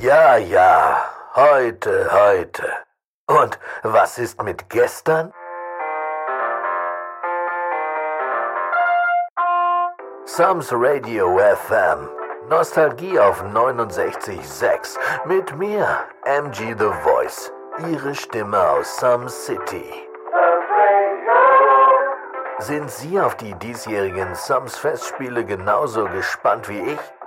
Ja, ja, heute, heute. Und was ist mit gestern? Sams Radio FM. Nostalgie auf 69.6. Mit mir, MG The Voice. Ihre Stimme aus Some City. Sind Sie auf die diesjährigen Sums Festspiele genauso gespannt wie ich?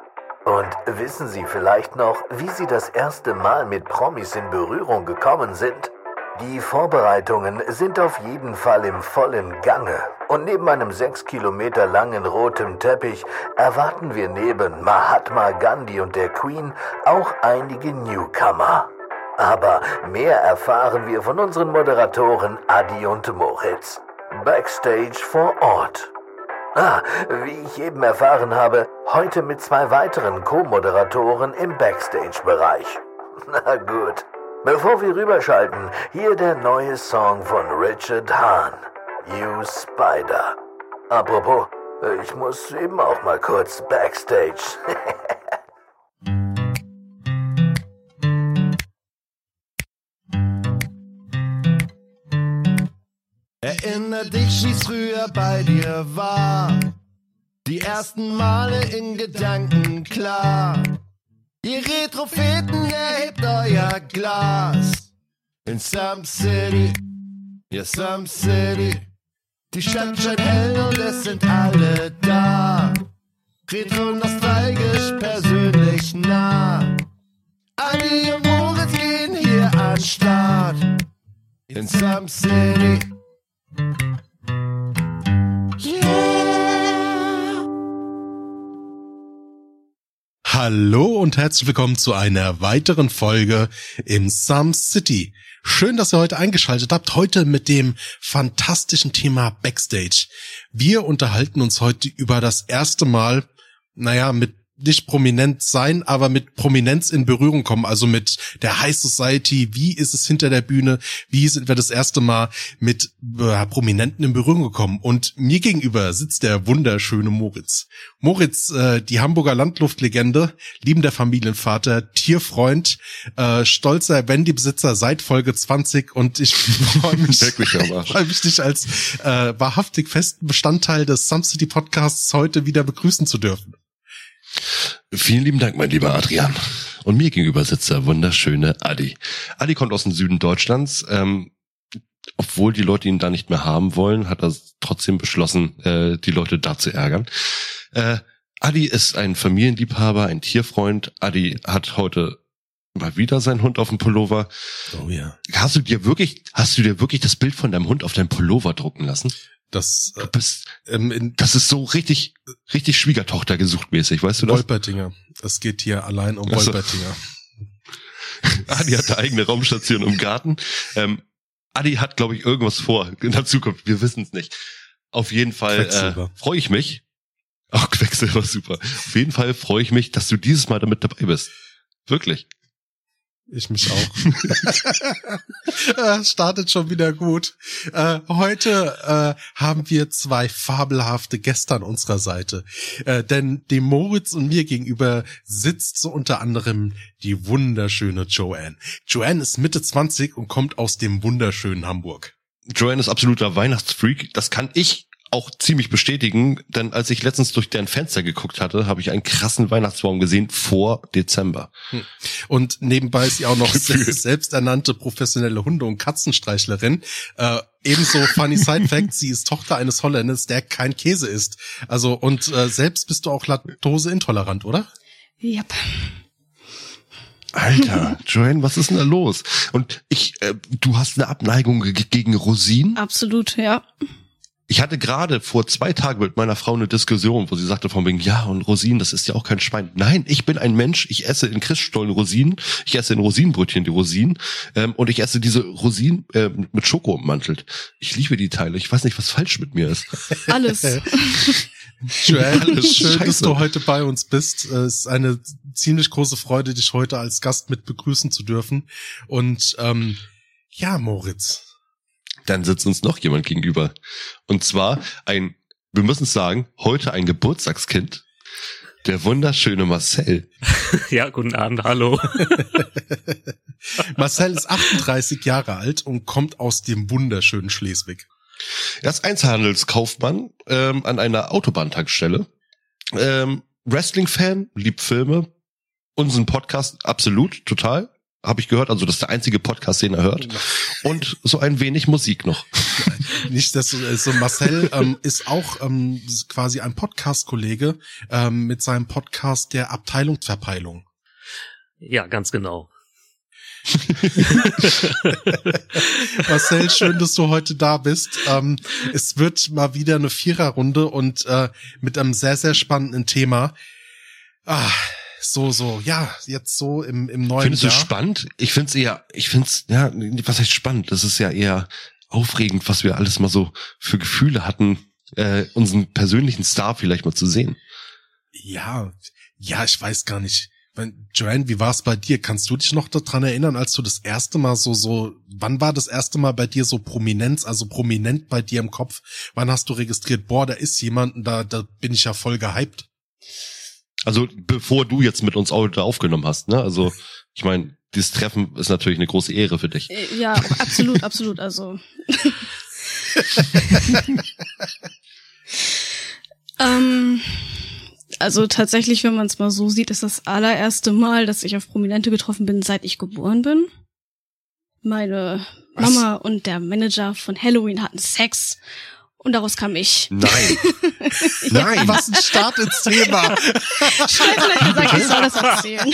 Und wissen Sie vielleicht noch, wie Sie das erste Mal mit Promis in Berührung gekommen sind? Die Vorbereitungen sind auf jeden Fall im vollen Gange. Und neben einem sechs Kilometer langen roten Teppich erwarten wir neben Mahatma Gandhi und der Queen auch einige Newcomer. Aber mehr erfahren wir von unseren Moderatoren Adi und Moritz. Backstage vor Ort. Ah, wie ich eben erfahren habe, heute mit zwei weiteren Co-Moderatoren im Backstage-Bereich. Na gut. Bevor wir rüberschalten, hier der neue Song von Richard Hahn. You Spider. Apropos, ich muss eben auch mal kurz Backstage. Erinner dich, wie's früher bei dir war. Die ersten Male in Gedanken klar. Ihr Retropheten erhebt euer Glas. In Some City, ja Some City. Die Stadt scheint hell und es sind alle da. Retro nostalgisch, persönlich nah. Adi und Moritz gehen hier an Start. In Some City. Hallo und herzlich willkommen zu einer weiteren Folge im Some City. Schön, dass ihr heute eingeschaltet habt. Heute mit dem fantastischen Thema Backstage. Wir unterhalten uns heute über das erste Mal, naja, mit nicht prominent sein, aber mit Prominenz in Berührung kommen, also mit der High Society. Wie ist es hinter der Bühne? Wie sind wir das erste Mal mit äh, Prominenten in Berührung gekommen? Und mir gegenüber sitzt der wunderschöne Moritz. Moritz, äh, die Hamburger Landluftlegende, liebender Familienvater, Tierfreund, äh, stolzer Wendy-Besitzer seit Folge 20 und ich freue mich, freu mich dich als äh, wahrhaftig festen Bestandteil des Some City Podcasts heute wieder begrüßen zu dürfen. Vielen lieben Dank, mein lieber Adrian. Und mir gegenüber sitzt der wunderschöne Adi. Adi kommt aus dem Süden Deutschlands. Ähm, obwohl die Leute ihn da nicht mehr haben wollen, hat er trotzdem beschlossen, äh, die Leute da zu ärgern. Äh, Adi ist ein Familienliebhaber, ein Tierfreund. Adi hat heute mal wieder seinen Hund auf dem Pullover. Oh ja. Hast du dir wirklich, hast du dir wirklich das Bild von deinem Hund auf deinem Pullover drucken lassen? Das, Du bist, ähm, in, das ist so richtig, richtig Schwiegertochter gesucht mäßig, weißt du das? Wolpertinger. Es geht hier allein um Ach so. Wolpertinger. Adi hat eine eigene Raumstation im Garten. Ähm, Adi hat, glaube ich, irgendwas vor in der Zukunft. Wir wissen es nicht. Auf jeden Fall äh, freue ich mich. Ach, Quecksilber, super. Auf jeden Fall freue ich mich, dass du dieses Mal damit dabei bist. Wirklich. Ich mich auch. Äh, Startet schon wieder gut. Äh, heute äh, haben wir zwei fabelhafte Gäste an unserer Seite. Äh, denn dem Moritz und mir gegenüber sitzt so unter anderem die wunderschöne Joanne. Joanne ist Mitte 20 und kommt aus dem wunderschönen Hamburg. Joanne ist absoluter Weihnachtsfreak. Das kann ich auch ziemlich bestätigen, denn als ich letztens durch deren Fenster geguckt hatte, habe ich einen krassen Weihnachtsbaum gesehen vor Dezember. Und nebenbei ist sie auch noch selbsternannte professionelle Hunde- und Katzenstreichlerin. Äh, ebenso funny Side Fact, sie ist Tochter eines Holländers, der kein Käse isst. Also und äh, selbst bist du auch laktoseintolerant, oder? Yep. Alter, Joanne, was ist denn da los? Und ich, äh, du hast eine Abneigung ge- gegen Rosinen? Absolut, ja. Ich hatte gerade vor zwei Tagen mit meiner Frau eine Diskussion, wo sie sagte von wegen, ja, und Rosinen, das ist ja auch kein Schwein. Nein, ich bin ein Mensch, ich esse in Christstollen Rosinen, ich esse in Rosinenbrötchen die Rosinen ähm, und ich esse diese Rosinen äh, mit Schoko ummantelt. Ich liebe die Teile, ich weiß nicht, was falsch mit mir ist. Alles. Alles schön, dass scheiße. du heute bei uns bist. Es ist eine ziemlich große Freude, dich heute als Gast mit begrüßen zu dürfen. Und ähm, ja, Moritz. Dann sitzt uns noch jemand gegenüber. Und zwar ein, wir müssen es sagen, heute ein Geburtstagskind. Der wunderschöne Marcel. ja, guten Abend, hallo. Marcel ist 38 Jahre alt und kommt aus dem wunderschönen Schleswig. Er ist Einzelhandelskaufmann ähm, an einer Autobahntankstelle. Ähm, Wrestling-Fan, liebt Filme. Unseren Podcast absolut, total. Habe ich gehört. Also das ist der einzige Podcast, den er hört. Und so ein wenig Musik noch. Nicht, dass so also Marcel ähm, ist auch ähm, quasi ein Podcast-Kollege ähm, mit seinem Podcast der Abteilungsverpeilung. Ja, ganz genau. Marcel, schön, dass du heute da bist. Ähm, es wird mal wieder eine Viererrunde und äh, mit einem sehr, sehr spannenden Thema. Ah, so, so, ja, jetzt so im, im neuen Findest Jahr. du spannend? Ich find's eher, ich find's, ja, was heißt spannend? Das ist ja eher aufregend, was wir alles mal so für Gefühle hatten, äh, unseren persönlichen Star vielleicht mal zu sehen. Ja, ja, ich weiß gar nicht. Joanne, wie war es bei dir? Kannst du dich noch daran erinnern, als du das erste Mal so, so, wann war das erste Mal bei dir so Prominenz, also prominent bei dir im Kopf? Wann hast du registriert, boah, da ist jemand, da, da bin ich ja voll gehypt? Also, bevor du jetzt mit uns heute aufgenommen hast, ne? Also, ich meine, dieses Treffen ist natürlich eine große Ehre für dich. Äh, ja, absolut, absolut, also. ähm, also tatsächlich, wenn man es mal so sieht, ist das allererste Mal, dass ich auf Prominente getroffen bin, seit ich geboren bin. Meine Was? Mama und der Manager von Halloween hatten Sex und daraus kam ich. Nein. ja. Nein. Was ein Start ins Thema. Hat gesagt, ich soll das erzählen.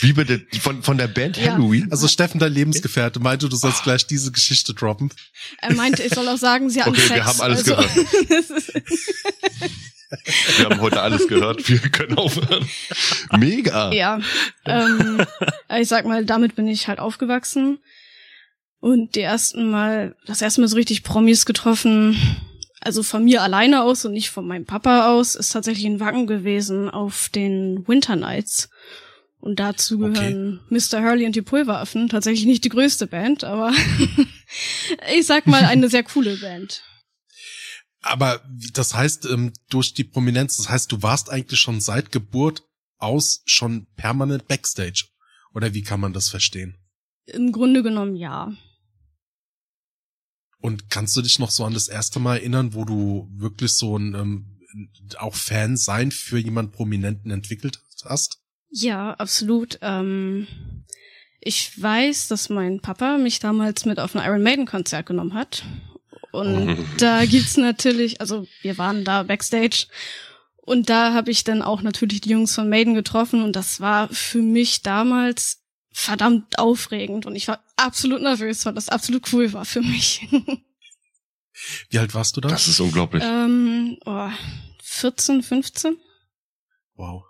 Wie bitte? Von, von der Band ja. Halloween? Also Steffen, dein Lebensgefährte, meinte, du sollst gleich diese Geschichte droppen. Er meinte, ich soll auch sagen, sie hatten okay, Sex. wir haben alles also. gehört. Wir haben heute alles gehört. Wir können aufhören. Mega. Ja. Ähm, ich sag mal, damit bin ich halt aufgewachsen. Und die ersten Mal, das erste Mal so richtig Promis getroffen, also von mir alleine aus und nicht von meinem Papa aus, ist tatsächlich ein Wacken gewesen auf den Winter Nights. Und dazu gehören okay. Mr. Hurley und die Pulveraffen. Tatsächlich nicht die größte Band, aber ich sag mal eine sehr coole Band. Aber das heißt, ähm, durch die Prominenz, das heißt, du warst eigentlich schon seit Geburt aus schon permanent Backstage. Oder wie kann man das verstehen? Im Grunde genommen ja. Und kannst du dich noch so an das erste Mal erinnern, wo du wirklich so ein ähm, auch Fan sein für jemand Prominenten entwickelt hast? Ja, absolut. Ähm, ich weiß, dass mein Papa mich damals mit auf ein Iron Maiden Konzert genommen hat. Und da gibt's natürlich, also wir waren da backstage und da habe ich dann auch natürlich die Jungs von Maiden getroffen und das war für mich damals verdammt aufregend und ich war absolut nervös, weil das absolut cool war für mich. Wie alt warst du da? Das ist unglaublich. Ähm, oh, 14, 15. Wow.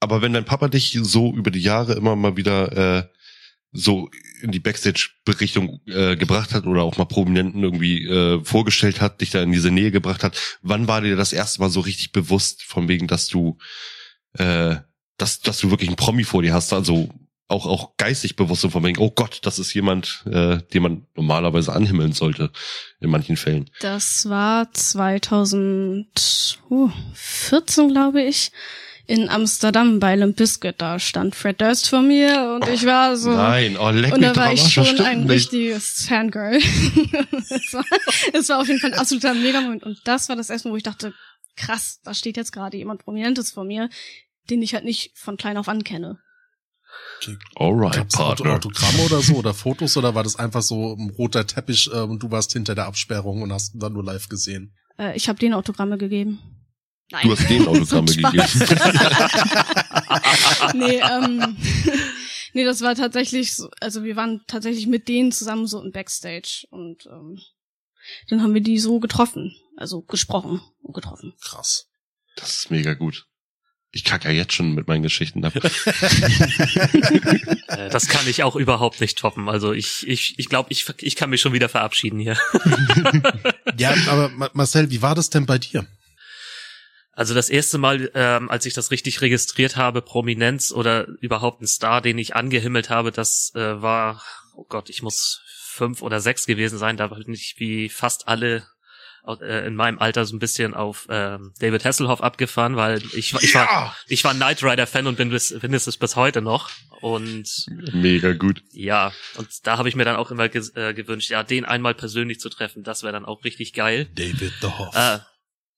Aber wenn dein Papa dich so über die Jahre immer mal wieder äh, so in die Backstage-Berichtung äh, gebracht hat oder auch mal Prominenten irgendwie äh, vorgestellt hat, dich da in diese Nähe gebracht hat, wann war dir das erste Mal so richtig bewusst, von wegen, dass du äh, dass, dass du wirklich einen Promi vor dir hast, also auch, auch geistig bewusst von wegen, oh Gott, das ist jemand, äh, den man normalerweise anhimmeln sollte, in manchen Fällen. Das war 2014, glaube ich, in Amsterdam bei Limp Bizkit. Da stand Fred Durst vor mir und ich war so. Nein, oh, leck Und da war ich schon ein nicht. richtiges Fangirl. es, war, es war auf jeden Fall ein absoluter Megamoment. Und das war das erste Mal, wo ich dachte, krass, da steht jetzt gerade jemand Prominentes vor mir, den ich halt nicht von klein auf Alright, Gab's Partner. Autogramme oder so oder Fotos oder war das einfach so ein roter Teppich äh, und du warst hinter der Absperrung und hast ihn dann nur live gesehen? Äh, ich habe denen Autogramme gegeben. Nein. Du hast denen Autogramme gegeben. nee, ähm, nee, das war tatsächlich so, also wir waren tatsächlich mit denen zusammen so im Backstage und ähm, dann haben wir die so getroffen, also gesprochen und getroffen. Krass. Das ist mega gut. Ich kacke ja jetzt schon mit meinen Geschichten ab. Äh, das kann ich auch überhaupt nicht toppen. Also ich, ich, ich glaube, ich, ich kann mich schon wieder verabschieden hier. ja, aber Marcel, wie war das denn bei dir? Also das erste Mal, ähm, als ich das richtig registriert habe, Prominenz oder überhaupt ein Star, den ich angehimmelt habe, das äh, war, oh Gott, ich muss fünf oder sechs gewesen sein. Da bin ich wie fast alle in meinem Alter so ein bisschen auf ähm, David Hasselhoff abgefahren, weil ich, ich war ich war Knight Rider Fan und bin, bis, bin es bis heute noch und Mega gut. ja und da habe ich mir dann auch immer ge äh, gewünscht, ja den einmal persönlich zu treffen, das wäre dann auch richtig geil. David the Hoff. Äh,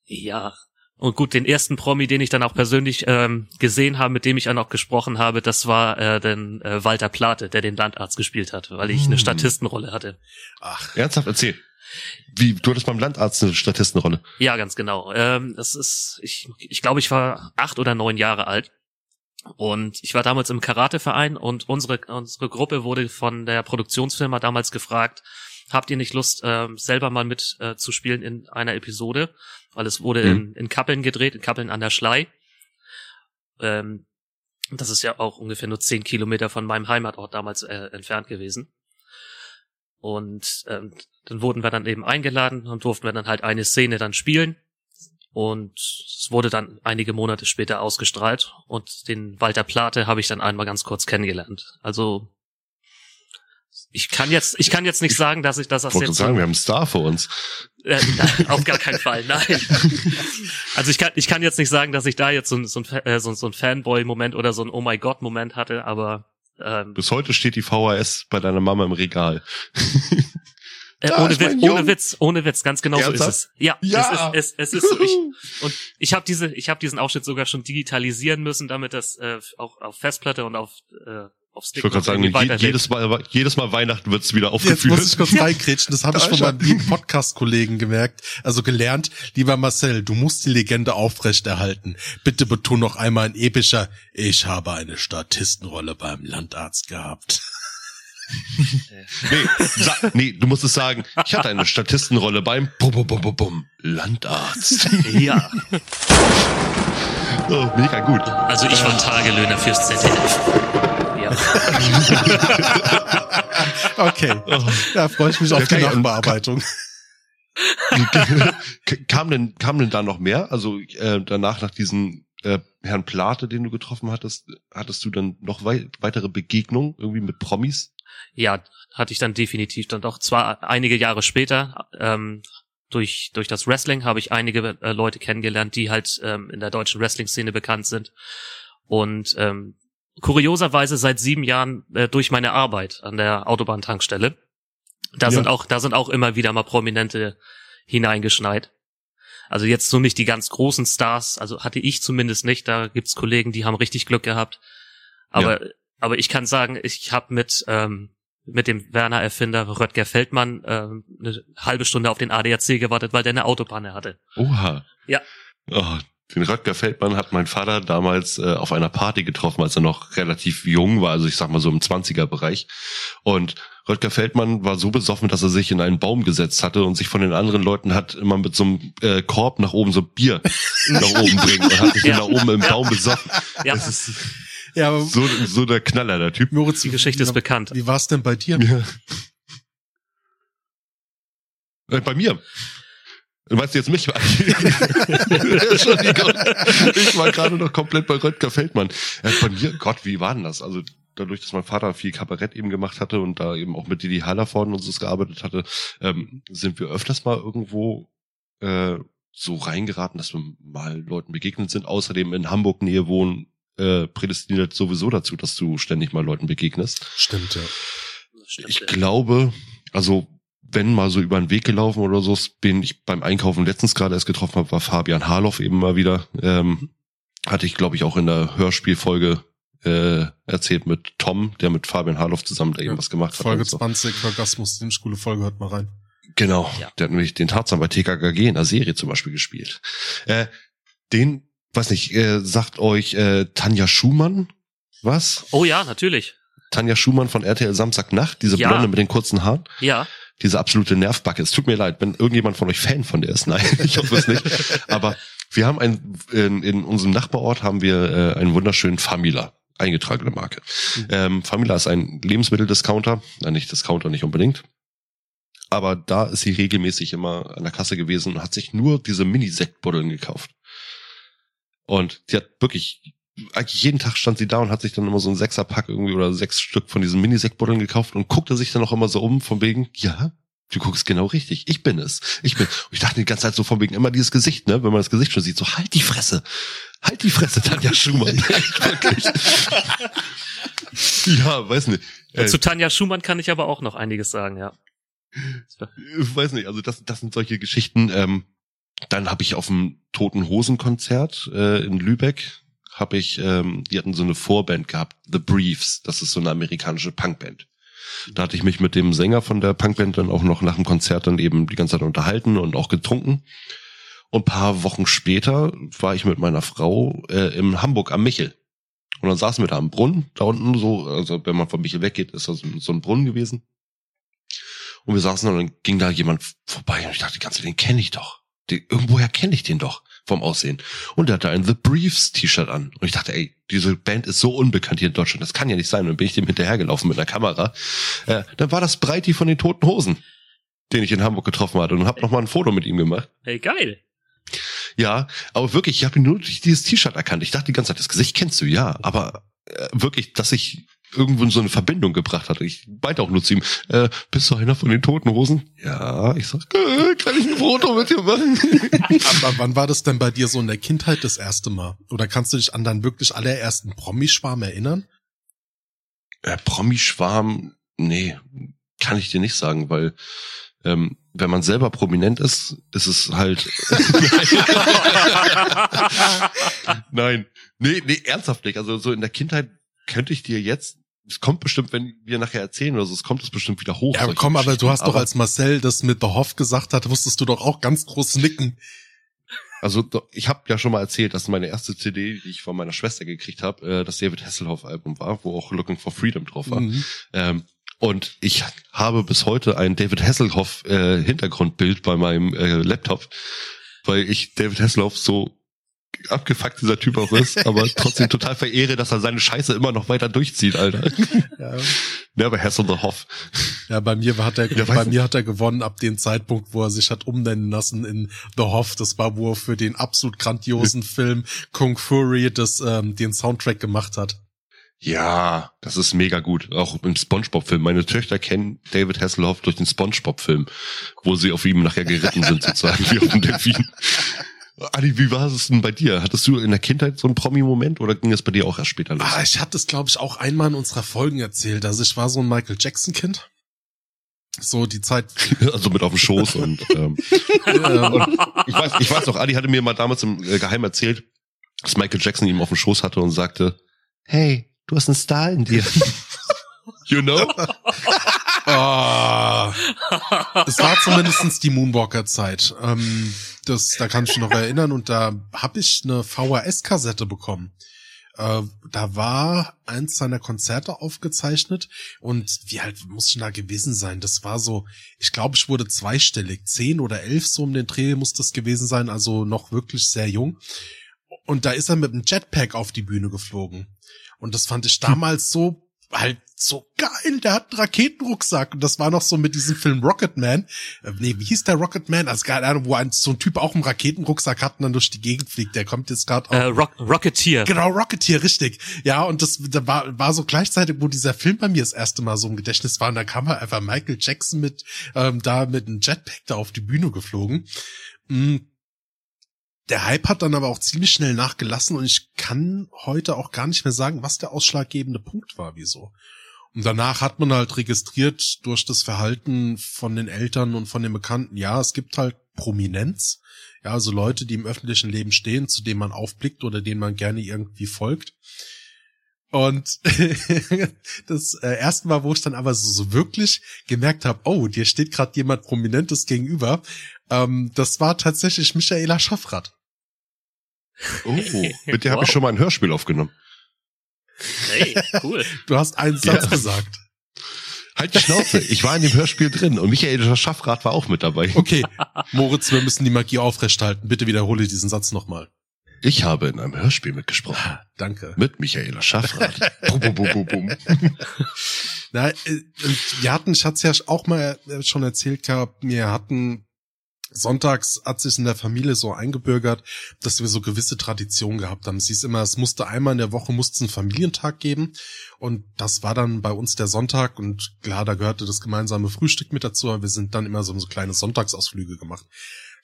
ja. Und gut, den ersten Promi, den ich dann auch persönlich ähm, gesehen habe, mit dem ich dann auch gesprochen habe, das war äh, den äh, Walter Plate, der den Landarzt gespielt hat, weil ich eine Hm. Statistenrolle hatte. Ach, Ernsthaft, erzähl. Wie, du hattest beim Landarzt eine Statistenrolle. Ja, ganz genau. Ähm, das ist, ich, ich glaube, ich war acht oder neun Jahre alt. Und ich war damals im Karateverein und unsere, unsere Gruppe wurde von der Produktionsfirma damals gefragt, habt ihr nicht Lust, ähm, selber mal mit äh, zu spielen in einer Episode? Weil es wurde in, in Kappeln gedreht, in Kappeln an der Schlei. Ähm, das ist ja auch ungefähr nur zehn Kilometer von meinem Heimatort damals äh, entfernt gewesen. Und ähm, dann wurden wir dann eben eingeladen und durften wir dann halt eine Szene dann spielen. Und es wurde dann einige Monate später ausgestrahlt. Und den Walter Plate habe ich dann einmal ganz kurz kennengelernt. Also ich kann jetzt, ich kann jetzt nicht sagen, dass ich das Ich wollte jetzt sagen, wir haben einen Star vor uns. äh, auf gar keinen Fall, nein. Also ich kann, ich kann jetzt nicht sagen, dass ich da jetzt so, ein- so ein, äh, so, so ein Fanboy-Moment oder so ein Oh my God-Moment hatte, aber ähm, Bis heute steht die VHS bei deiner Mama im Regal. äh, ohne, Witz, ohne. Witz, ohne Witz, ganz genau so ist Ernsthaft? es. Ja, Ja. Es, ist, es, es ist so. Ich, und ich habe diese, ich habe diesen Ausschnitt sogar schon digitalisieren müssen, damit das äh, auch auf Festplatte und auf äh, auf Stick Ich wollte gerade sagen, je, jedes Mal, jedes Mal Weihnachten wird's wieder Jetzt aufgeführt. muss ich kurz reingrätschen, das habe ich von meinem Podcast-Kollegen gemerkt, also gelernt. Lieber Marcel, du musst die Legende aufrechterhalten. Bitte betone noch einmal ein epischer, ich habe eine Statistenrolle beim Landarzt gehabt. Nee, sa nee, du musst es sagen, ich hatte eine Statistenrolle beim Bum, Bum, Bum, Bum, Bum, Landarzt. Ja, Oh, mega gut. also ich war Tagelöhner fürs ZDF. Ja. Okay, da freue ich mich auf die Nachbearbeitung. kam denn, kam denn da noch mehr? Also äh, danach nach diesem äh, Herrn Plate, den du getroffen hattest, hattest du dann noch wei weitere Begegnungen irgendwie mit Promis? ja, hatte ich dann definitiv dann doch zwar einige Jahre später ähm, durch durch das Wrestling habe ich einige äh, Leute kennengelernt, die halt ähm, in der deutschen Wrestling-Szene bekannt sind und ähm, kurioserweise seit sieben Jahren äh, durch meine Arbeit an der Autobahntankstelle. Da Ja. sind auch da sind auch immer wieder mal Prominente hineingeschneit. Also jetzt so nicht die ganz großen Stars, also hatte ich zumindest nicht. Da gibt's Kollegen, die haben richtig Glück gehabt. Aber aber ich kann sagen, ich habe mit ähm, mit dem Werner Erfinder Röttger Feldmann ähm, eine halbe Stunde auf den ADAC gewartet, weil der eine Autopanne hatte. Oha. Ja. Oh, den Röttger Feldmann hat mein Vater damals äh, auf einer Party getroffen, als er noch relativ jung war, also ich sag mal so im 20er-Bereich. Und Röttger Feldmann war so besoffen, dass er sich in einen Baum gesetzt hatte und sich von den anderen Leuten hat immer mit so einem äh, Korb nach oben so Bier nach oben bringen und hat sich Ja. dann da oben im Baum besoffen. Ja, Das ist Ja, aber so, so der Knaller, der Typ. Moritz, die Geschichte ist bekannt. Wie war's denn bei dir? Ja. Äh, Bei mir. Weißt du jetzt mich? Ich war gerade noch komplett bei Röttger Feldmann. Bei mir, Gott, wie war denn das? Also dadurch, dass mein Vater viel Kabarett eben gemacht hatte und da eben auch mit Didi Hallervorden und so gearbeitet hatte, ähm, sind wir öfters mal irgendwo äh, so reingeraten, dass wir mal Leuten begegnet sind. Außerdem in Hamburg Nähe wohnen, äh, prädestiniert sowieso dazu, dass du ständig mal Leuten begegnest. Stimmt, ja. Stimmt, Ich ja. glaube, also wenn mal so über den Weg gelaufen oder so, den ich beim Einkaufen letztens gerade erst getroffen habe, war Fabian Harloff eben mal wieder. Ähm, hatte ich, glaube ich, auch in der Hörspielfolge äh, erzählt mit Tom, der mit Fabian Harloff zusammen da eben Ja, was gemacht hat. Folge so. 20, Orgasmus, den Schule Folge, hört mal rein. Genau, Ja. der hat nämlich den Tarzan bei TKKG in der Serie zum Beispiel gespielt. Äh, den, weiß nicht, äh, sagt euch äh, Tanja Schumann was? Oh ja, natürlich. Tanja Schumann von RTL Samstagnacht, diese Ja. Blonde mit den kurzen Haaren. Ja, diese absolute Nervbacke. Es tut mir leid, wenn irgendjemand von euch Fan von der ist. Nein, ich hoffe es nicht. Aber wir haben ein, in, in unserem Nachbarort haben wir äh, einen wunderschönen Famila, eingetragene Marke. Ähm, Famila ist ein Lebensmitteldiscounter, Nein, nicht Discounter, nicht unbedingt. Aber da ist sie regelmäßig immer an der Kasse gewesen und hat sich nur diese Mini-Sektbuddeln gekauft. Und die hat wirklich, eigentlich jeden Tag stand sie da und hat sich dann immer so ein Sechserpack irgendwie oder sechs Stück von diesen Mini-Sektbuddeln gekauft und guckte sich dann auch immer so um, von wegen, ja, Du guckst genau richtig. Ich bin es. Ich bin. Und ich dachte die ganze Zeit so von wegen immer dieses Gesicht, ne? Wenn man das Gesicht schon sieht, so halt die Fresse. Halt die Fresse, Tanja Schumann. Ja, weiß nicht. Äh, Zu Tanja Schumann kann ich aber auch noch einiges sagen, ja. ich weiß nicht, also das, das sind solche Geschichten. Ähm, dann habe ich auf dem Toten Hosen Konzert äh, in Lübeck habe ich, ähm, die hatten so eine Vorband gehabt, The Briefs. Das ist so eine amerikanische Punkband. Da hatte ich mich mit dem Sänger von der Punkband dann auch noch nach dem Konzert dann eben die ganze Zeit unterhalten und auch getrunken. Und paar Wochen später war ich mit meiner Frau äh, in Hamburg am Michel. Und dann saßen wir da am Brunnen, da unten so, also wenn man von Michel weggeht, ist das so ein Brunnen gewesen. Und wir saßen und dann ging da jemand vorbei und ich dachte, die ganze, den kenne ich doch. Die, irgendwoher kenne ich den doch vom Aussehen. Und er hatte ein The Briefs T-Shirt an. Und ich dachte, ey, diese Band ist so unbekannt hier in Deutschland. Das kann ja nicht sein. Und dann bin ich dem hinterhergelaufen mit einer Kamera. Äh, dann war das Breiti von den Toten Hosen, den ich in Hamburg getroffen hatte und habe noch mal ein Foto mit ihm gemacht. Hey, geil. Ja, aber wirklich, ich habe nur durch dieses T-Shirt erkannt. Ich dachte die ganze Zeit, das Gesicht kennst du, ja. Aber äh, wirklich, dass ich irgendwo so eine Verbindung gebracht hatte. Ich meinte auch nur zu ihm, äh, bist du einer von den toten Hosen? Ja, ich sag, äh, kann ich ein Foto mit dir machen? Aber wann war das denn bei dir so in der Kindheit das erste Mal? Oder kannst du dich an deinen wirklich allerersten Promischwarm erinnern? Äh, Promischwarm, nee, kann ich dir nicht sagen, weil ähm, wenn man selber prominent ist, ist es halt. Nein, nee, nee, ernsthaft nicht. Also so in der Kindheit könnte ich dir jetzt es kommt bestimmt, wenn wir nachher erzählen oder so, es kommt es bestimmt wieder hoch. Ja, komm, aber du hast doch als Marcel das mit The Hoff gesagt hat, musstest du doch auch ganz groß nicken. Also ich habe ja schon mal erzählt, dass meine erste CD, die ich von meiner Schwester gekriegt habe, äh, das David Hasselhoff Album war, wo auch Looking for Freedom drauf war. Mhm. Ähm, und ich habe bis heute ein David Hasselhoff äh, Hintergrundbild bei meinem äh, Laptop, weil ich David Hasselhoff so abgefuckt dieser Typ auch ist, aber trotzdem total verehre, dass er seine Scheiße immer noch weiter durchzieht, Alter. Ja. Never hassle the Hoff. Ja, bei mir hat er, ja, bei mir hat er gewonnen ab dem Zeitpunkt, wo er sich hat umnennen lassen in The Hoff. Das war, wo er für den absolut grandiosen Film Kung Fury das, ähm, den Soundtrack gemacht hat. Ja, das ist mega gut. Auch im Spongebob-Film. Meine Töchter kennen David Hasselhoff durch den Spongebob-Film, wo sie auf ihm nachher geritten sind, sozusagen, wie auf dem Delfin. Adi, wie war es denn bei dir? Hattest du in der Kindheit so einen Promi-Moment oder ging das bei dir auch erst später los? Ah, ich hatte es, glaube ich, auch einmal in unserer Folgen erzählt. Also ich war so ein Michael Jackson-Kind. So die Zeit. Also mit auf dem Schoß und, ähm, und ich weiß, ich weiß noch, Adi hatte mir mal damals im äh, Geheim erzählt, dass Michael Jackson ihm auf dem Schoß hatte und sagte, hey, du hast einen Star in dir. you know? oh, es war zumindestens die Moonwalker-Zeit. Ähm, das, da kann ich mich noch erinnern und da habe ich eine VHS-Kassette bekommen. Äh, da war eins seiner Konzerte aufgezeichnet und wie alt muss ich da gewesen sein? Das war so, ich glaube, ich wurde zweistellig, zehn oder elf so um den Dreh muss das gewesen sein, also noch wirklich sehr jung. Und da ist er mit einem Jetpack auf die Bühne geflogen. Und das fand ich damals so halt so geil, der hat einen Raketenrucksack. Und das war noch so mit diesem Film Rocketman. Äh, nee, wie hieß der Rocketman? Also keine Ahnung, wo ein, so ein Typ auch einen Raketenrucksack hat und dann durch die Gegend fliegt. Der kommt jetzt gerade äh, Rock, Rocketeer. Genau, Rocketeer, richtig. Ja, und das da war, war so gleichzeitig, wo dieser Film bei mir das erste Mal so im Gedächtnis war. Und da kam halt einfach Michael Jackson mit, ähm, da mit einem Jetpack da auf die Bühne geflogen. Mhm der Hype hat dann aber auch ziemlich schnell nachgelassen und ich kann heute auch gar nicht mehr sagen, was der ausschlaggebende Punkt war, wieso. Und danach hat man halt registriert durch das Verhalten von den Eltern und von den Bekannten, ja, es gibt halt Prominenz, ja, also Leute, die im öffentlichen Leben stehen, zu denen man aufblickt oder denen man gerne irgendwie folgt. Und das äh, erste Mal, wo ich dann aber so, so wirklich gemerkt habe, oh, dir steht gerade jemand Prominentes gegenüber, ähm, das war tatsächlich Michaela Schaffrath. Oh, mit der wow. habe ich schon mal ein Hörspiel aufgenommen. Hey, cool. Du hast einen Satz ja. gesagt. Halt die Schnauze. Ich war in dem Hörspiel drin und Michael Schaffrath war auch mit dabei. Okay, Moritz, wir müssen die Magie aufrechthalten. Bitte wiederhole diesen Satz nochmal. Ich habe in einem Hörspiel mitgesprochen. Danke. Mit Michaela Schaffrath. bum, bum, bum, bum. Na, äh, wir hatten, ich hatte es ja auch mal äh, schon erzählt gehabt, wir hatten sonntags hat sich in der Familie so eingebürgert, dass wir so gewisse Traditionen gehabt haben. Sie ist immer, es musste einmal in der Woche musste es einen Familientag geben und das war dann bei uns der Sonntag und klar, da gehörte das gemeinsame Frühstück mit dazu, aber wir sind dann immer so, so kleine Sonntagsausflüge gemacht.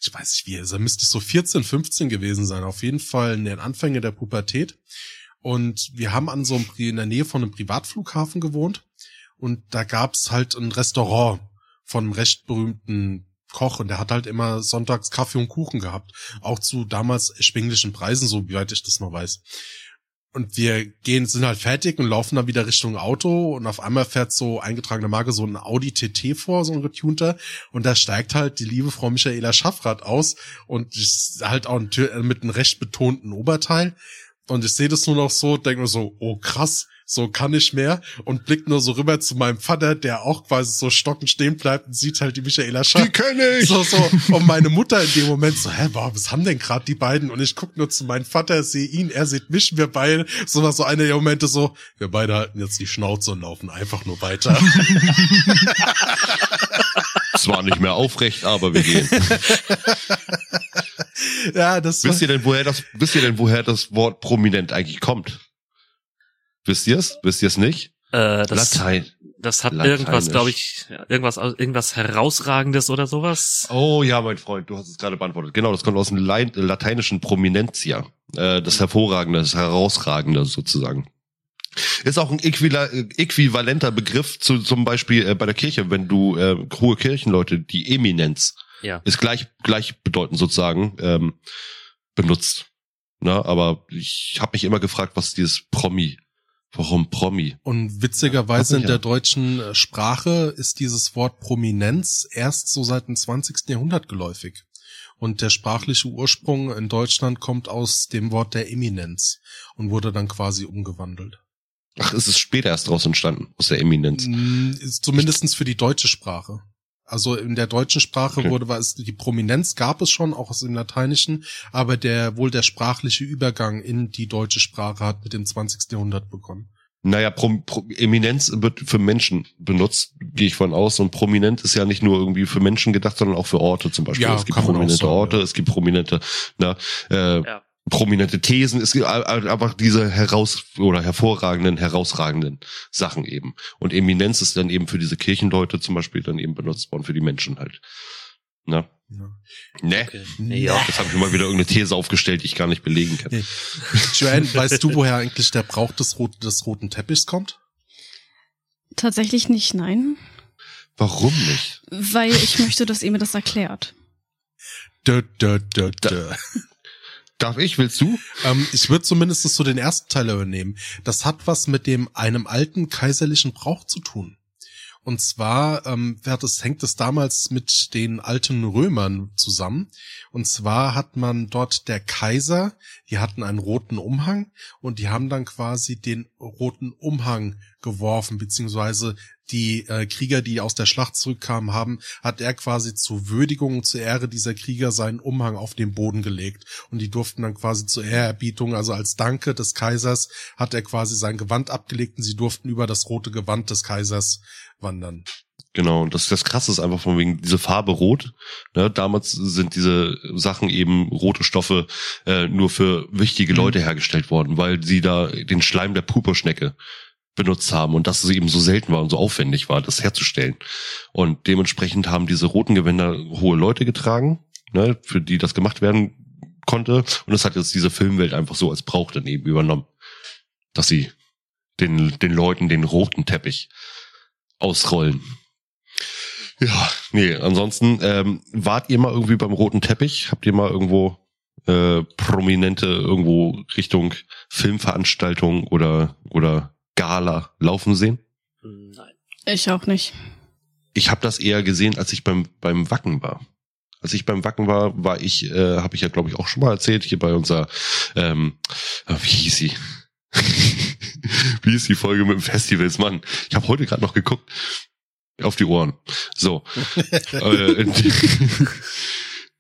Ich weiß nicht wie, da müsste so 14, 15 gewesen sein, auf jeden Fall in den Anfängen der Pubertät. Und wir haben an so einem, in der Nähe von einem Privatflughafen gewohnt und da gab's halt ein Restaurant von einem recht berühmten Koch und der hat halt immer sonntags Kaffee und Kuchen gehabt. Auch zu damals erschwinglichen Preisen, so wie weit ich das noch weiß. Und wir gehen, sind halt fertig und laufen dann wieder Richtung Auto und auf einmal fährt so eingetragene Marke so ein Audi TT vor, so ein getunter. Und da steigt halt die liebe Frau Michaela Schaffrath aus und ist halt auch mit einem recht betonten Oberteil. Und ich sehe das nur noch so, denke mir so, oh krass, so kann ich mehr und blickt nur so rüber zu meinem Vater, der auch quasi so stockend stehen bleibt und sieht halt die Michaela Schaff. Die kenne ich! So, so, und meine Mutter in dem Moment so, hä, wow, was haben denn gerade die beiden? Und ich guck nur zu meinem Vater, sehe ihn, er sieht mich, wir beide, so war so einer der Momente so, wir beide halten jetzt die Schnauze und laufen einfach nur weiter. Zwar nicht mehr aufrecht, aber wir gehen. ja, das Wisst ihr denn, woher das, wisst ihr denn, woher das Wort prominent eigentlich kommt? Wisst ihr es? Wisst ihr es nicht? Äh, das, Latein. das hat Lateinisch. irgendwas, glaube ich, irgendwas, irgendwas herausragendes oder sowas. Oh ja, mein Freund, du hast es gerade beantwortet. Genau, das kommt aus dem Lein- lateinischen Prominentia. Äh, das Hervorragende, das Herausragende sozusagen. Ist auch ein äh, äquivalenter Begriff zu zum Beispiel äh, bei der Kirche, wenn du äh, hohe Kirchenleute, die Eminenz, Ja. ist gleich gleichbedeutend sozusagen ähm, benutzt. Na, aber ich habe mich immer gefragt, was dieses Promi? Warum Promi? Und witzigerweise in der deutschen äh, Sprache ist dieses Wort Prominenz erst so seit dem 20. Jahrhundert geläufig. Und der sprachliche Ursprung in Deutschland kommt aus dem Wort der Eminenz und wurde dann quasi umgewandelt. Ach, es ist später erst draus entstanden, aus der Eminenz. Mm, Ist zumindestens für die deutsche Sprache. Also in der deutschen Sprache Okay. wurde war es die Prominenz gab es schon, auch aus dem Lateinischen, aber der wohl der sprachliche Übergang in die deutsche Sprache hat mit dem 20. Jahrhundert begonnen. Naja, Pro, Pro, Eminenz wird für Menschen benutzt, gehe ich von aus. Und prominent ist ja nicht nur irgendwie für Menschen gedacht, sondern auch für Orte zum Beispiel. Ja, es gibt prominente sagen, Orte, ja. es gibt prominente, na, äh, Ja. Prominente Thesen, es gibt einfach diese heraus oder hervorragenden, herausragenden Sachen eben. Und Eminenz ist dann eben für diese Kirchenleute zum Beispiel dann eben benutzt worden, für die Menschen halt. Na? Ja. Ne? Okay. Nee. Ja. Jetzt habe ich mal wieder irgendeine These aufgestellt, die ich gar nicht belegen kann. Nee. Joanne, weißt du, woher eigentlich der Brauch des, Rot des roten Teppichs kommt? Tatsächlich nicht, nein. Warum nicht? Weil ich möchte, dass ihr mir das erklärt. Dö, dö, dö, dö. Darf ich? Willst du? Ähm, ich würde zumindest so den ersten Teil übernehmen. Das hat was mit dem einem alten kaiserlichen Brauch zu tun. Und zwar ähm, wird es, hängt es damals mit den alten Römern zusammen. Und zwar hat man dort der Kaiser, die hatten einen roten Umhang und die haben dann quasi den roten Umhang geworfen, beziehungsweise die äh, Krieger, die aus der Schlacht zurückkamen, haben, hat er quasi zur Würdigung und zur Ehre dieser Krieger seinen Umhang auf den Boden gelegt. Und die durften dann quasi zur Ehrerbietung, also als Danke des Kaisers, hat er quasi sein Gewand abgelegt und sie durften über das rote Gewand des Kaisers wandern. Genau, und das, das krasse ist einfach von wegen diese Farbe rot. Ne, damals sind diese Sachen eben rote Stoffe äh, nur für wichtige Leute hergestellt worden, weil sie da den Schleim der Purpurschnecke benutzt haben und dass es eben so selten war und so aufwendig war, das herzustellen. Und dementsprechend haben diese roten Gewänder hohe Leute getragen, ne, für die das gemacht werden konnte. Und das hat jetzt diese Filmwelt einfach so als Brauch daneben übernommen, dass sie den, den Leuten den roten Teppich ausrollen. Ja, nee, ansonsten, ähm, wart ihr mal irgendwie beim roten Teppich? Habt ihr mal irgendwo äh, prominente irgendwo Richtung Filmveranstaltung oder oder Gala laufen sehen? Nein. Ich auch nicht. Ich habe das eher gesehen, als ich beim beim Wacken war. Als ich beim Wacken war, war ich, äh, habe ich ja glaube ich auch schon mal erzählt, hier bei unserer, ähm, äh, wie hieß sie? wie hieß die Folge mit dem Festivals, Mann? Ich habe heute gerade noch geguckt. Auf die Ohren. So. äh, in, die,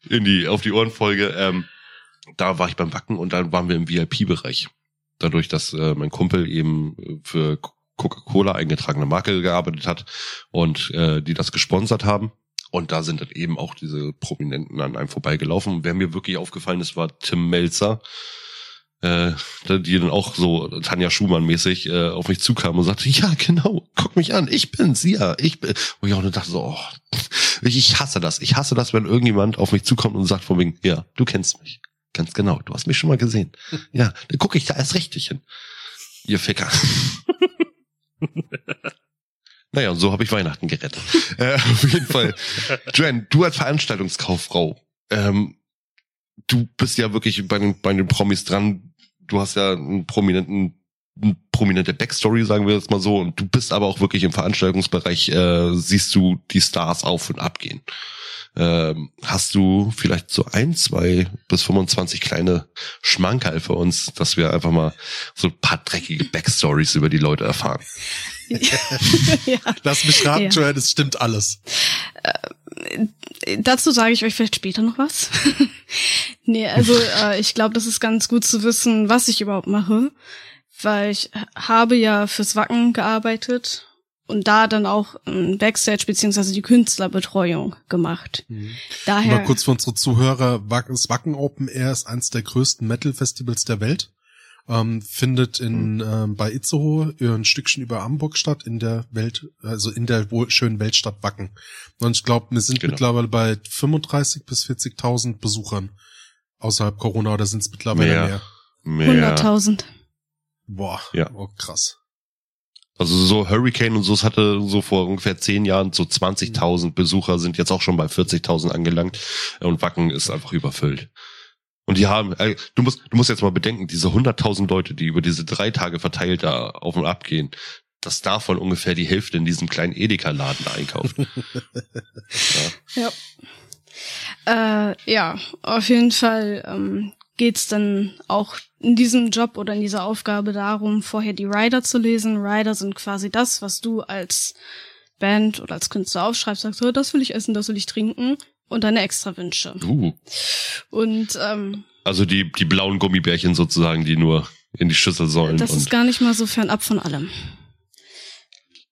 in die, auf die Ohrenfolge, ähm, da war ich beim Wacken und dann waren wir im VIP-Bereich. Dadurch, dass äh, mein Kumpel eben für Coca-Cola eingetragene Marke gearbeitet hat und äh, die das gesponsert haben Und da sind dann eben auch diese Prominenten an einem vorbeigelaufen. Wer mir wirklich aufgefallen ist, war Tim Melzer, äh, die dann auch so Tanja Schumann-mäßig äh, auf mich zukam und sagte, ja, genau, guck mich an, ich bin's, ja, ich bin. Und ich auch nur dachte so, oh, ich hasse das. Ich hasse das, wenn irgendjemand auf mich zukommt und sagt von wegen, ja, du kennst mich. Ganz genau, du hast mich schon mal gesehen. Ja, dann gucke ich da erst richtig hin. Ihr Ficker. naja, und so habe ich Weihnachten gerettet. äh, auf jeden Fall. Joanne, du als Veranstaltungskauffrau, ähm, du bist ja wirklich bei den, bei den Promis dran. Du hast ja einen prominenten prominente Backstory, sagen wir jetzt mal so, und du bist aber auch wirklich im Veranstaltungsbereich, äh, siehst du die Stars auf und abgehen. Ähm, hast du vielleicht so ein, zwei bis 25 kleine Schmankerl für uns, dass wir einfach mal so ein paar dreckige Backstories über die Leute erfahren? ja. Lass mich raten, ja. Joanne, es stimmt alles. Äh, dazu sage ich euch vielleicht später noch was. nee, also äh, ich glaube, das ist ganz gut zu wissen, was ich überhaupt mache, weil ich habe ja fürs Wacken gearbeitet und da dann auch ein Backstage beziehungsweise die Künstlerbetreuung gemacht. Mhm. Daher. Mal kurz für unsere Zuhörer, das Wacken Open Air ist eines der größten Metal-Festivals der Welt ähm, findet in mhm. ähm, bei Itzehoe ein Stückchen über Hamburg statt in der Welt, also in der schönen Weltstadt Wacken. Und ich glaube, wir sind genau. mittlerweile bei 35 bis 40.000 Besuchern außerhalb Corona oder sind es mittlerweile mehr? mehr? 100.000. Boah, ja. oh, krass. Also so Hurricane und so, es hatte so vor ungefähr zehn Jahren so 20.000 Besucher, sind jetzt auch schon bei 40.000 angelangt und Wacken ist einfach überfüllt. Und die haben, äh, du musst, du musst jetzt mal bedenken, diese 100.000 Leute, die über diese drei Tage verteilt da auf und ab gehen, dass davon ungefähr die Hälfte in diesem kleinen Edeka-Laden einkauft. ja. Ja. Äh, ja, auf jeden Fall ähm, geht's dann auch in diesem Job oder in dieser Aufgabe darum, vorher die Rider zu lesen. Rider sind quasi das, was du als Band oder als Künstler aufschreibst, sagst, oh, das will ich essen, das will ich trinken und deine Extrawünsche. Uh. Und ähm, also die die blauen Gummibärchen sozusagen, die nur in die Schüssel sollen. Das ist gar nicht mal so fernab von allem.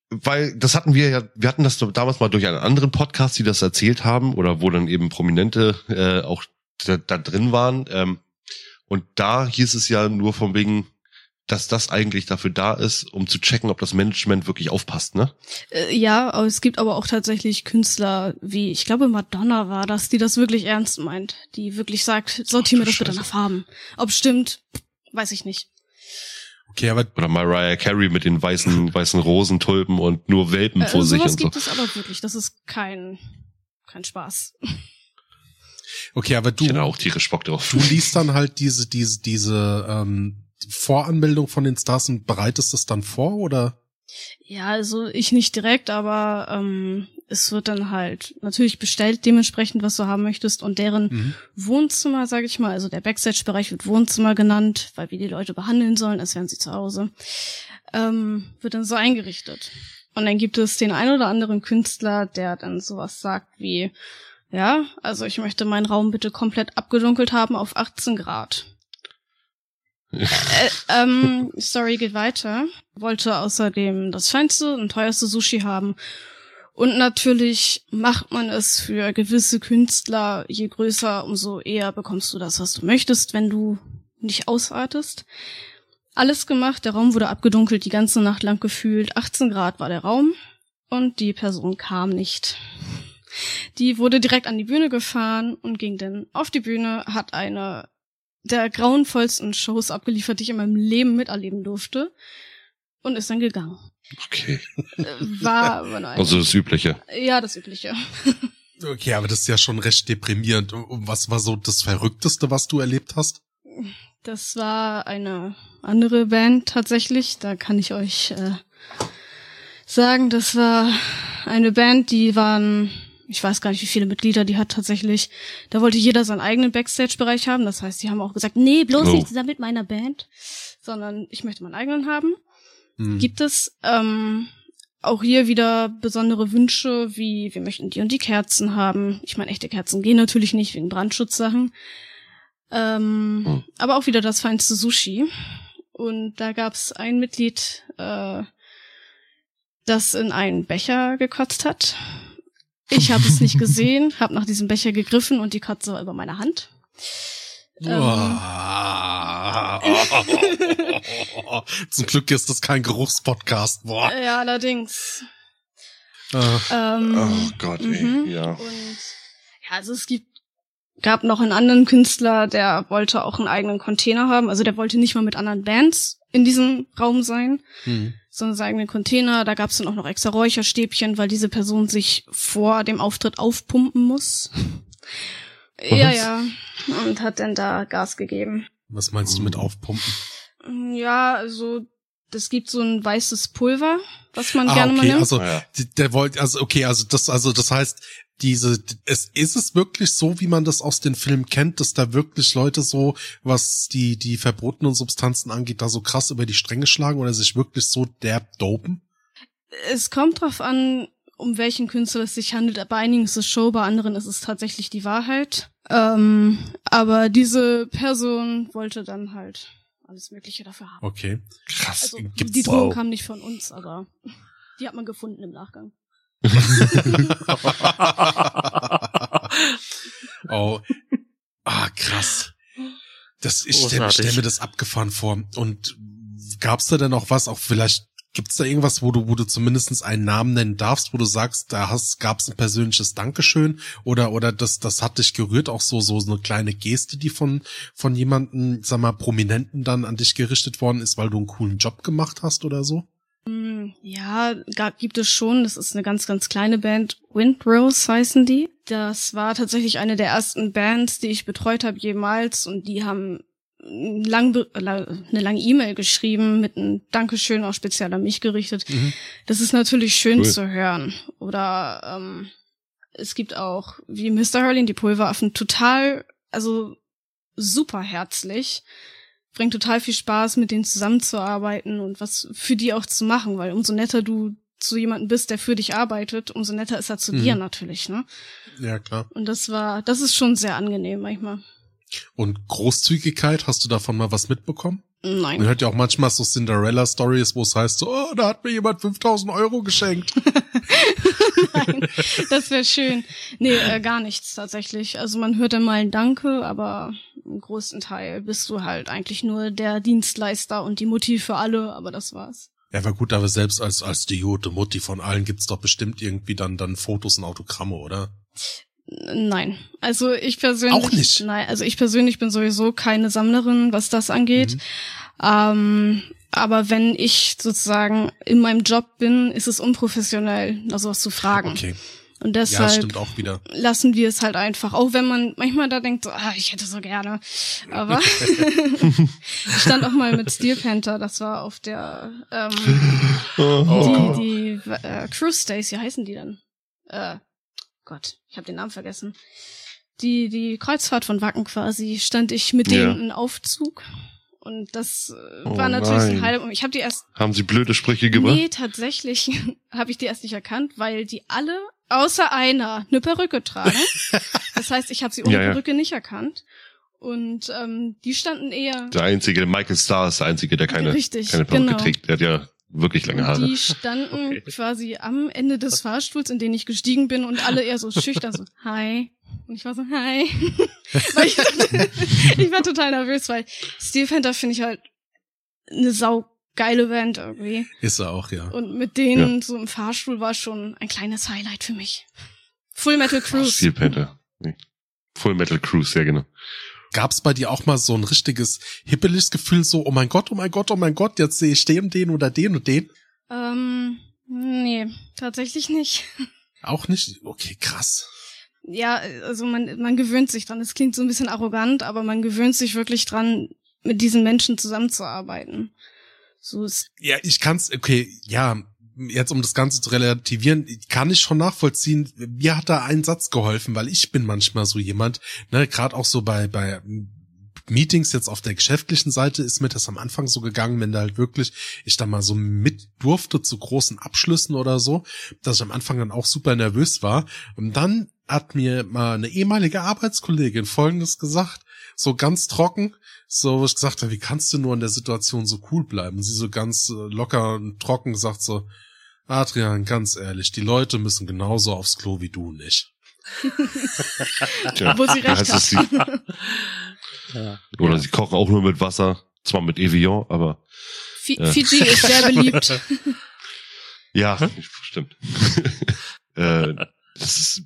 Weil das hatten wir ja, wir hatten das damals mal durch einen anderen Podcast, die das erzählt haben oder wo dann eben Prominente äh, auch da, da drin waren. Ähm, und da hieß es ja nur von wegen, dass das eigentlich dafür da ist, um zu checken, ob das Management wirklich aufpasst, ne? Äh, ja, aber es gibt aber auch tatsächlich Künstler, wie ich glaube Madonna war das, die das wirklich ernst meint, die wirklich sagt, sortier mir das bitte nach Farben. Ob stimmt, weiß ich nicht. Okay, aber oder Mariah Carey mit den weißen weißen Rosentulpen und nur Welpen äh, vor sich und so. gibt es aber wirklich, das ist kein kein Spaß. Okay, aber du ich auch tierisch Bock drauf. Du liest dann halt diese diese diese ähm, Voranmeldung von den Stars und bereitest das dann vor oder? Ja, also ich nicht direkt, aber ähm, es wird dann halt natürlich bestellt, dementsprechend, was du haben möchtest. Und deren mhm. Wohnzimmer, sage ich mal, also der Backstage-Bereich wird Wohnzimmer genannt, weil wir die Leute behandeln sollen, als wären sie zu Hause, ähm, wird dann so eingerichtet. Und dann gibt es den ein oder anderen Künstler, der dann sowas sagt wie, ja, also ich möchte meinen Raum bitte komplett abgedunkelt haben auf 18 Grad äh, ähm, Story geht weiter. Wollte außerdem das feinste und teuerste Sushi haben. Und natürlich macht man es für gewisse Künstler, je größer, umso eher bekommst du das, was du möchtest, wenn du nicht ausartest. Alles gemacht, der Raum wurde abgedunkelt, die ganze Nacht lang gefühlt. 18 Grad war der Raum und die Person kam nicht. Die wurde direkt an die Bühne gefahren und ging dann auf die Bühne, hat eine der grauenvollsten Shows abgeliefert, die ich in meinem Leben miterleben durfte. Und ist dann gegangen. Okay. Äh, war, war also das Übliche. Ja, das Übliche. Okay, aber das ist ja schon recht deprimierend. Und was war so das Verrückteste, was du erlebt hast? Das war eine andere Band tatsächlich. Da kann ich euch äh, sagen, das war eine Band, die waren ich weiß gar nicht, wie viele Mitglieder die hat tatsächlich. Da wollte jeder seinen eigenen Backstage-Bereich haben. Das heißt, die haben auch gesagt, nee, bloß oh. nicht zusammen mit meiner Band, sondern ich möchte meinen eigenen haben. Hm. Gibt es ähm, auch hier wieder besondere Wünsche, wie wir möchten die und die Kerzen haben. Ich meine, echte Kerzen gehen natürlich nicht wegen Brandschutzsachen. Ähm, hm. Aber auch wieder das feinste Sushi. Und da gab's ein Mitglied, äh, das in einen Becher gekotzt hat Ich habe es nicht gesehen, habe nach diesem Becher gegriffen und die Katze war über meine Hand. Ähm. Zum Glück ist das kein Geruchspodcast. Boah. Ja, allerdings. Äh, Ähm, Oh Gott, ey, mhm. ja. Und ja, also es gibt gab noch einen anderen Künstler, der wollte auch einen eigenen Container haben. Also der wollte nicht mal mit anderen Bands in diesem Raum sein, hm. Sondern seinen eigenen Container. Da gab es dann auch noch extra Räucherstäbchen, weil diese Person sich vor dem Auftritt aufpumpen muss. Ja, ja. Und hat dann da Gas gegeben. Was meinst du mit aufpumpen? Ja, also es gibt so ein weißes Pulver, was man Ah, gerne mal okay, nimmt. also Ja. die- der wollte, also okay, also das, also das heißt, diese, es ist es wirklich so, wie man das aus den Filmen kennt, dass da wirklich Leute so, was die die verbotenen Substanzen angeht, da so krass über die Stränge schlagen oder sich wirklich so derb dopen? Es kommt drauf an, um welchen Künstler es sich handelt. Bei einigen ist es Show, bei anderen ist es tatsächlich die Wahrheit. Ähm, aber diese Person wollte dann halt alles Mögliche dafür haben. Okay. Krass. Also gibt's- die Drogen wow. kamen nicht von uns, aber die hat man gefunden im Nachgang. oh. Ah, krass. Das, ich stelle stell mir das abgefahren vor. Und gab's da denn auch was, auch vielleicht gibt's da irgendwas, wo du, wo du zumindest einen Namen nennen darfst, wo du sagst, da hast, gab's ein persönliches Dankeschön oder, oder das, das hat dich gerührt, auch so, so eine kleine Geste, die von, von jemandem, sag mal, Prominenten dann an dich gerichtet worden ist, weil du einen coolen Job gemacht hast oder so? Hm, Ja, gibt es schon. Das ist eine ganz, ganz kleine Band. Windrose heißen die. Das war tatsächlich eine der ersten Bands, die ich betreut habe jemals. Und die haben lang, eine lange E-Mail geschrieben mit einem Dankeschön auch speziell an mich gerichtet. Mhm. Das ist natürlich schön Cool. zu hören. Oder ähm, es gibt auch, wie Mr. Hurling, die Pulveraffen, total, also super herzlich. Bringt total viel Spaß, mit denen zusammenzuarbeiten und was für die auch zu machen, weil umso netter du zu jemandem bist, der für dich arbeitet, umso netter ist er zu Mhm. dir natürlich, ne? Ja, klar. Und das war, das ist schon sehr angenehm manchmal. Und Großzügigkeit, hast du davon mal was mitbekommen? Man Nein. hört ja auch manchmal so Cinderella-Stories, wo es heißt, so, oh, da hat mir jemand 5000 Euro geschenkt. Nein, das wäre schön. Nee, äh, gar nichts tatsächlich. Also man hört dann mal ein Danke, aber im größten Teil bist du halt eigentlich nur der Dienstleister und die Mutti für alle, aber das war's. Ja, war gut, aber selbst als, als die Jote Mutti von allen gibt's doch bestimmt irgendwie dann, dann Fotos und Autogramme, oder? Nein. Also ich persönlich. Auch nicht? Nein, also ich persönlich bin sowieso keine Sammlerin, was das angeht. Mhm. Ähm, aber wenn ich sozusagen in meinem Job bin, ist es unprofessionell, nach sowas zu fragen. Okay. Und Ja, das deshalb stimmt auch wieder. lassen wir es halt einfach. Auch wenn man manchmal da denkt, so, ah, ich hätte so gerne. Aber ich stand auch mal mit Steel Panther, das war auf der ähm, Oh. die, die äh, Cruise Days, wie heißen die denn? Äh, Gott, ich habe den Namen vergessen. Die, die Kreuzfahrt von Wacken quasi, stand ich mit Ja. denen in Aufzug. Und das äh, Oh war natürlich ein nein. Highlight. Ich habe die erst Haben sie blöde Sprüche gebracht? Nee, tatsächlich habe ich die erst nicht erkannt, weil die alle außer einer eine Perücke tragen. Das heißt, ich habe sie ohne Ja, ja. Perücke nicht erkannt. Und ähm, die standen eher Der einzige, Michael Starr ist der einzige, der keine, Richtig, keine Perücke genau. trägt. Der hat ja wirklich lange Haare. die standen quasi am Ende des Fahrstuhls, in den ich gestiegen bin und alle eher so schüchtern so Hi. Und ich war so Hi. weil ich, ich war total nervös, weil Steel Panther finde ich halt eine sau geile Band irgendwie. Ist er auch, ja. Und mit denen so im Fahrstuhl war schon ein kleines Highlight für mich. Full Metal Cruise. Steel Panther. Nee. Full Metal Cruise, ja genau. Gab's bei dir auch mal so ein richtiges hippeliges Gefühl, so, oh mein Gott, oh mein Gott, oh mein Gott, jetzt sehe ich den, den oder den und den? Ähm, nee, tatsächlich nicht. Auch nicht? Okay, krass. Ja, also man, man gewöhnt sich dran. Es klingt so ein bisschen arrogant, aber man gewöhnt sich wirklich dran, mit diesen Menschen zusammenzuarbeiten. So ist, Ja, ich kann's, okay, ja, jetzt um das Ganze zu relativieren, kann ich schon nachvollziehen. Mir hat da ein Satz geholfen, weil ich bin manchmal so jemand, ne, gerade auch so bei, bei Meetings jetzt auf der geschäftlichen Seite ist mir das am Anfang so gegangen, wenn da halt wirklich ich da mal so mit durfte zu großen Abschlüssen oder so, dass ich am Anfang dann auch super nervös war. Und dann hat mir mal eine ehemalige Arbeitskollegin Folgendes gesagt, so ganz trocken, so wo ich gesagt habe, wie kannst du nur in der Situation so cool bleiben? Und sie so ganz äh, locker und trocken sagt so, Adrian, ganz ehrlich, die Leute müssen genauso aufs Klo wie du nicht. Tja, Wo sie recht es, sie, Ja. oder sie kochen auch nur mit Wasser, zwar mit Evian, aber Fi Ja. Fiji ist sehr beliebt. ja, stimmt. äh, das ist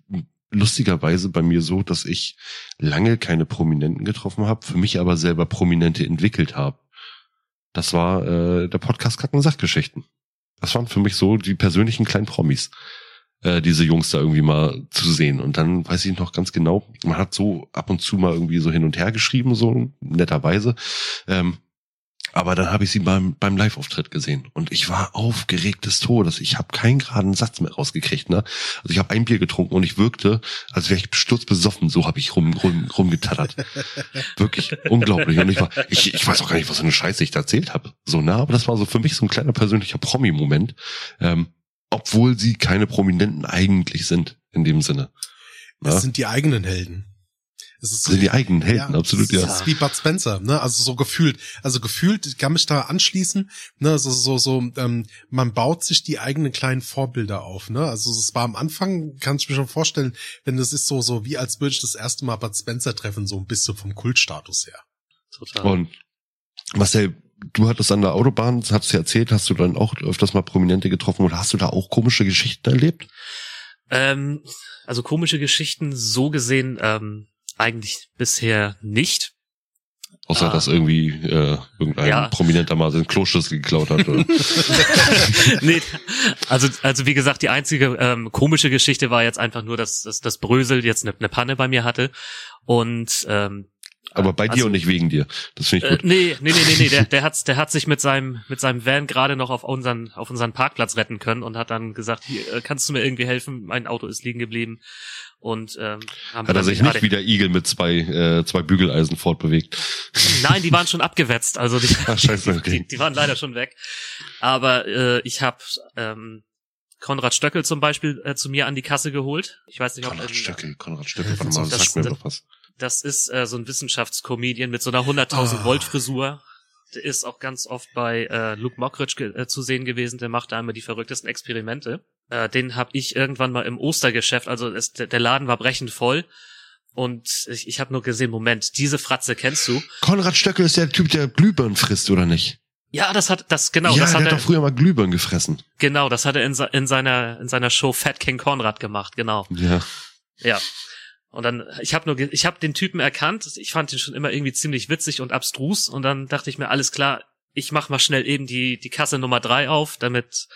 lustigerweise bei mir so, dass ich lange keine Prominenten getroffen habe, für mich aber selber Prominente entwickelt habe. Das war äh, der Podcast Kacken Sachgeschichten. Das waren für mich so die persönlichen kleinen Promis, äh, diese Jungs da irgendwie mal zu sehen. Und dann weiß ich noch ganz genau, man hat so ab und zu mal irgendwie so hin und her geschrieben, so netterweise. Ähm, aber dann habe ich sie beim, beim Live-Auftritt gesehen und ich war aufgeregt des Todes. Ich habe keinen geraden Satz mehr rausgekriegt. Ne? Also ich habe ein Bier getrunken und ich wirkte, als wäre ich sturzbesoffen. So habe ich rum, rum, rumgetattert. Wirklich unglaublich. Und ich war, ich, ich weiß auch gar nicht, was für eine Scheiße ich da erzählt habe. So nah, aber das war so für mich so ein kleiner persönlicher Promi-Moment. Ähm, obwohl sie keine Prominenten eigentlich sind in dem Sinne. Das Ja? sind die eigenen Helden. Es ist Das sind die eigenen Helden, absolut, ja. Das ist wie Bud Spencer, ne? Also so gefühlt. Also gefühlt, ich kann mich da anschließen, ne? So, so, so, ähm, man baut sich die eigenen kleinen Vorbilder auf, ne? Also es war am Anfang, kann ich mir schon vorstellen, wenn das ist so, so wie als würde ich das erste Mal Bud Spencer treffen, so ein bisschen vom Kultstatus her. Total. Und Marcel, du hattest an der Autobahn, das hast du ja erzählt, hast du dann auch öfters mal Prominente getroffen oder hast du da auch komische Geschichten erlebt? Ähm, also komische Geschichten so gesehen ähm, eigentlich bisher nicht. Außer Ah. dass irgendwie äh, irgendein Ja. Prominenter mal seinen Kloschüssel geklaut hat. Oder? nee, also, also wie gesagt, die einzige ähm, komische Geschichte war jetzt einfach nur, dass, dass, dass Brösel jetzt eine, eine Panne bei mir hatte. Und ähm, Aber bei dir also- und nicht wegen dir. Das finde ich Äh, gut. nee, nee, nee, nee, nee, der, der hat, der hat sich mit seinem, mit seinem Van gerade noch auf unseren, auf unseren Parkplatz retten können und hat dann gesagt, hier, äh, kannst du mir irgendwie helfen? Mein Auto ist liegen geblieben. Und ähm, haben Hat er sich nicht wie der Igel mit zwei, äh, zwei Bügeleisen fortbewegt. Nein, die waren schon abgewetzt, also die, Ach, scheiße, okay. die, die waren leider schon weg. Aber äh, ich habe ähm, Konrad Stöckel zum Beispiel äh, zu mir an die Kasse geholt. Ich weiß nicht, ob Konrad Stöckel, Konrad Stöckel, warte mal, Das- sagt mir doch was. Das ist äh, so ein Wissenschaftscomedian mit so einer 100.000 Ah. Volt Frisur. Der ist auch ganz oft bei äh, Luke Mockridge ge äh, zu sehen gewesen. Der macht da immer die verrücktesten Experimente. Äh, den habe ich irgendwann mal im Ostergeschäft. Also es, der, Laden war brechend voll. Und ich, ich habe nur gesehen, Moment, diese Fratze kennst du? Konrad Stöckel ist der Typ, der Glühbirnen frisst, oder nicht? Ja, das hat das genau, ja, das hat der hat er doch früher mal Glühbirnen gefressen. genau, das hat er in, in seiner in seiner Show Fat King Konrad gemacht, genau. Ja. Ja. Und dann, ich habe nur, ich habe den Typen erkannt. Ich fand ihn schon immer irgendwie ziemlich witzig und abstrus. Und dann dachte ich mir, alles klar, ich mach mal schnell eben die die Kasse Nummer drei auf, damit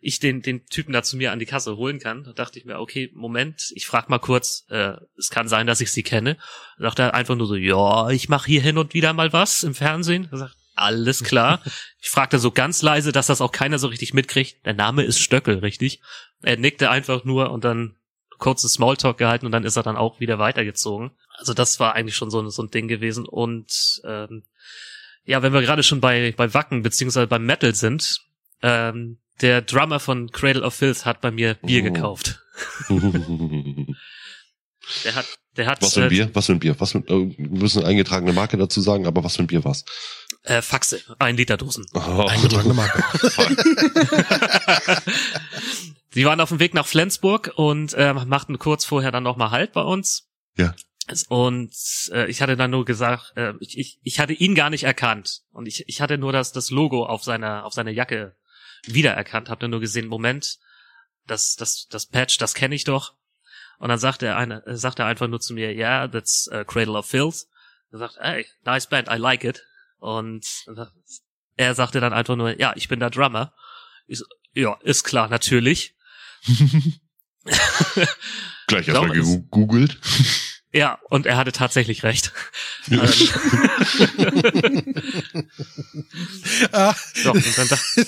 ich den den Typen da zu mir an die Kasse holen kann. Da dachte ich mir, okay, Moment, ich frag mal kurz. Äh, es kann sein, dass ich sie kenne. Da sagt er einfach nur so, ja, ich mache hier hin und wieder mal was im Fernsehen. Er sagt, alles klar. Ich fragte so ganz leise, dass das auch keiner so richtig mitkriegt. Der Name ist Stöckel, richtig? Er nickte einfach nur und dann kurzen Smalltalk gehalten und dann ist er dann auch wieder weitergezogen. Also das war eigentlich schon so, ein- so ein Ding gewesen. Und ähm, ja, wenn wir gerade schon bei, bei Wacken beziehungsweise beim Metal sind, ähm, der Drummer von Cradle of Filth hat bei mir Bier Oh. gekauft. Der hat, der hat was für ein äh, Bier? Was für ein Bier? Was für, äh, wir müssen eine eingetragene Marke dazu sagen, aber was für ein Bier war's? äh, Faxe, ein Liter Dosen. Oh, Eingetragene Marke. Sie waren auf dem Weg nach Flensburg und äh, machten kurz vorher dann nochmal Halt bei uns. Ja. Und äh, ich hatte dann nur gesagt, äh, ich, ich, ich hatte ihn gar nicht erkannt. Und ich, ich hatte nur das, das Logo auf seiner, auf seiner Jacke wiedererkannt, habe dann nur gesehen, Moment, das, das, das Patch, das kenne ich doch. Und dann sagt er eine, äh, sagt er einfach nur zu mir, ja, yeah, that's uh, Cradle of Filth. Er sagt, hey, nice band, I like it. Und er sagte dann einfach nur, ja, ich bin der Drummer. Ich so, ja, ist klar, natürlich. Gleich erstmal gegoogelt. Ja, und er hatte tatsächlich recht. Ja. Ähm, Ah, doch, und dann dachte, das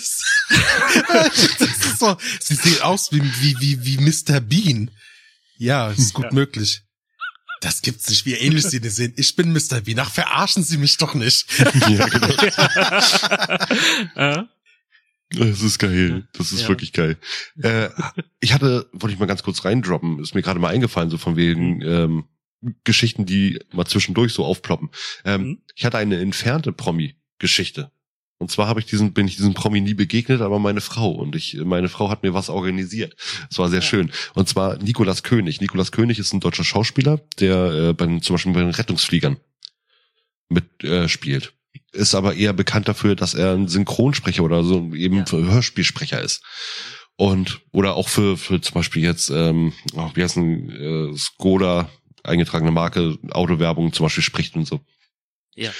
ist so, sie sieht aus wie, wie, wie, wie Mr. Bean. Ja, ist gut Ja. möglich. Das gibt's nicht, wie ähnlich sie sehen. Ich bin Mr. Bean. Ach, verarschen Sie mich doch nicht. ja, genau. Das ist geil. Das ist Ja. wirklich geil. Äh, ich hatte, wollte ich mal ganz kurz reindroppen, ist mir gerade mal eingefallen, so von wegen ähm, Geschichten, die mal zwischendurch so aufploppen. Ähm, Mhm. Ich hatte eine entfernte Promi-Geschichte. Und zwar habe ich diesen, bin ich diesem Promi nie begegnet, aber meine Frau. Und ich, meine Frau hat mir was organisiert. Es war sehr ja. schön. Und zwar Nikolas König. Nikolas König ist ein deutscher Schauspieler, der äh, bei, zum Beispiel bei den Rettungsfliegern mit äh, spielt. Ist aber eher bekannt dafür, dass er ein Synchronsprecher oder so eben ja. Hörspielsprecher ist. Und oder auch für, für zum Beispiel jetzt, ähm, oh, wie heißt ein äh, Skoda, eingetragene Marke, Autowerbung zum Beispiel spricht und so. Ja.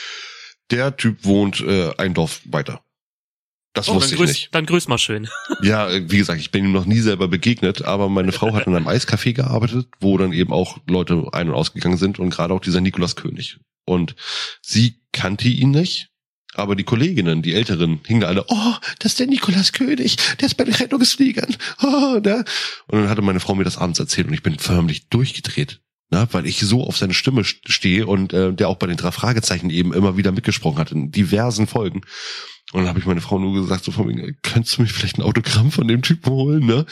Der Typ wohnt äh, ein Dorf weiter. Das oh, wusste ich grüß, nicht. Dann grüß mal schön. Ja, äh, wie gesagt, ich bin ihm noch nie selber begegnet, aber meine Frau hat in einem Eiscafé gearbeitet, wo dann eben auch Leute ein- und ausgegangen sind und gerade auch dieser Nikolaus König. Und sie kannte ihn nicht, aber die Kolleginnen, die Älteren, hingen da alle, oh, das ist der Nikolaus König, der ist bei den Rettungsfliegern. Oh, ne? Und dann hatte meine Frau mir das abends erzählt und ich bin förmlich durchgedreht. Ne, weil ich so auf seine Stimme stehe und äh, der auch bei den drei Fragezeichen eben immer wieder mitgesprochen hat in diversen Folgen. Und dann habe ich meine Frau nur gesagt, so von mir, könntest du mich vielleicht ein Autogramm von dem Typen holen, ne? Und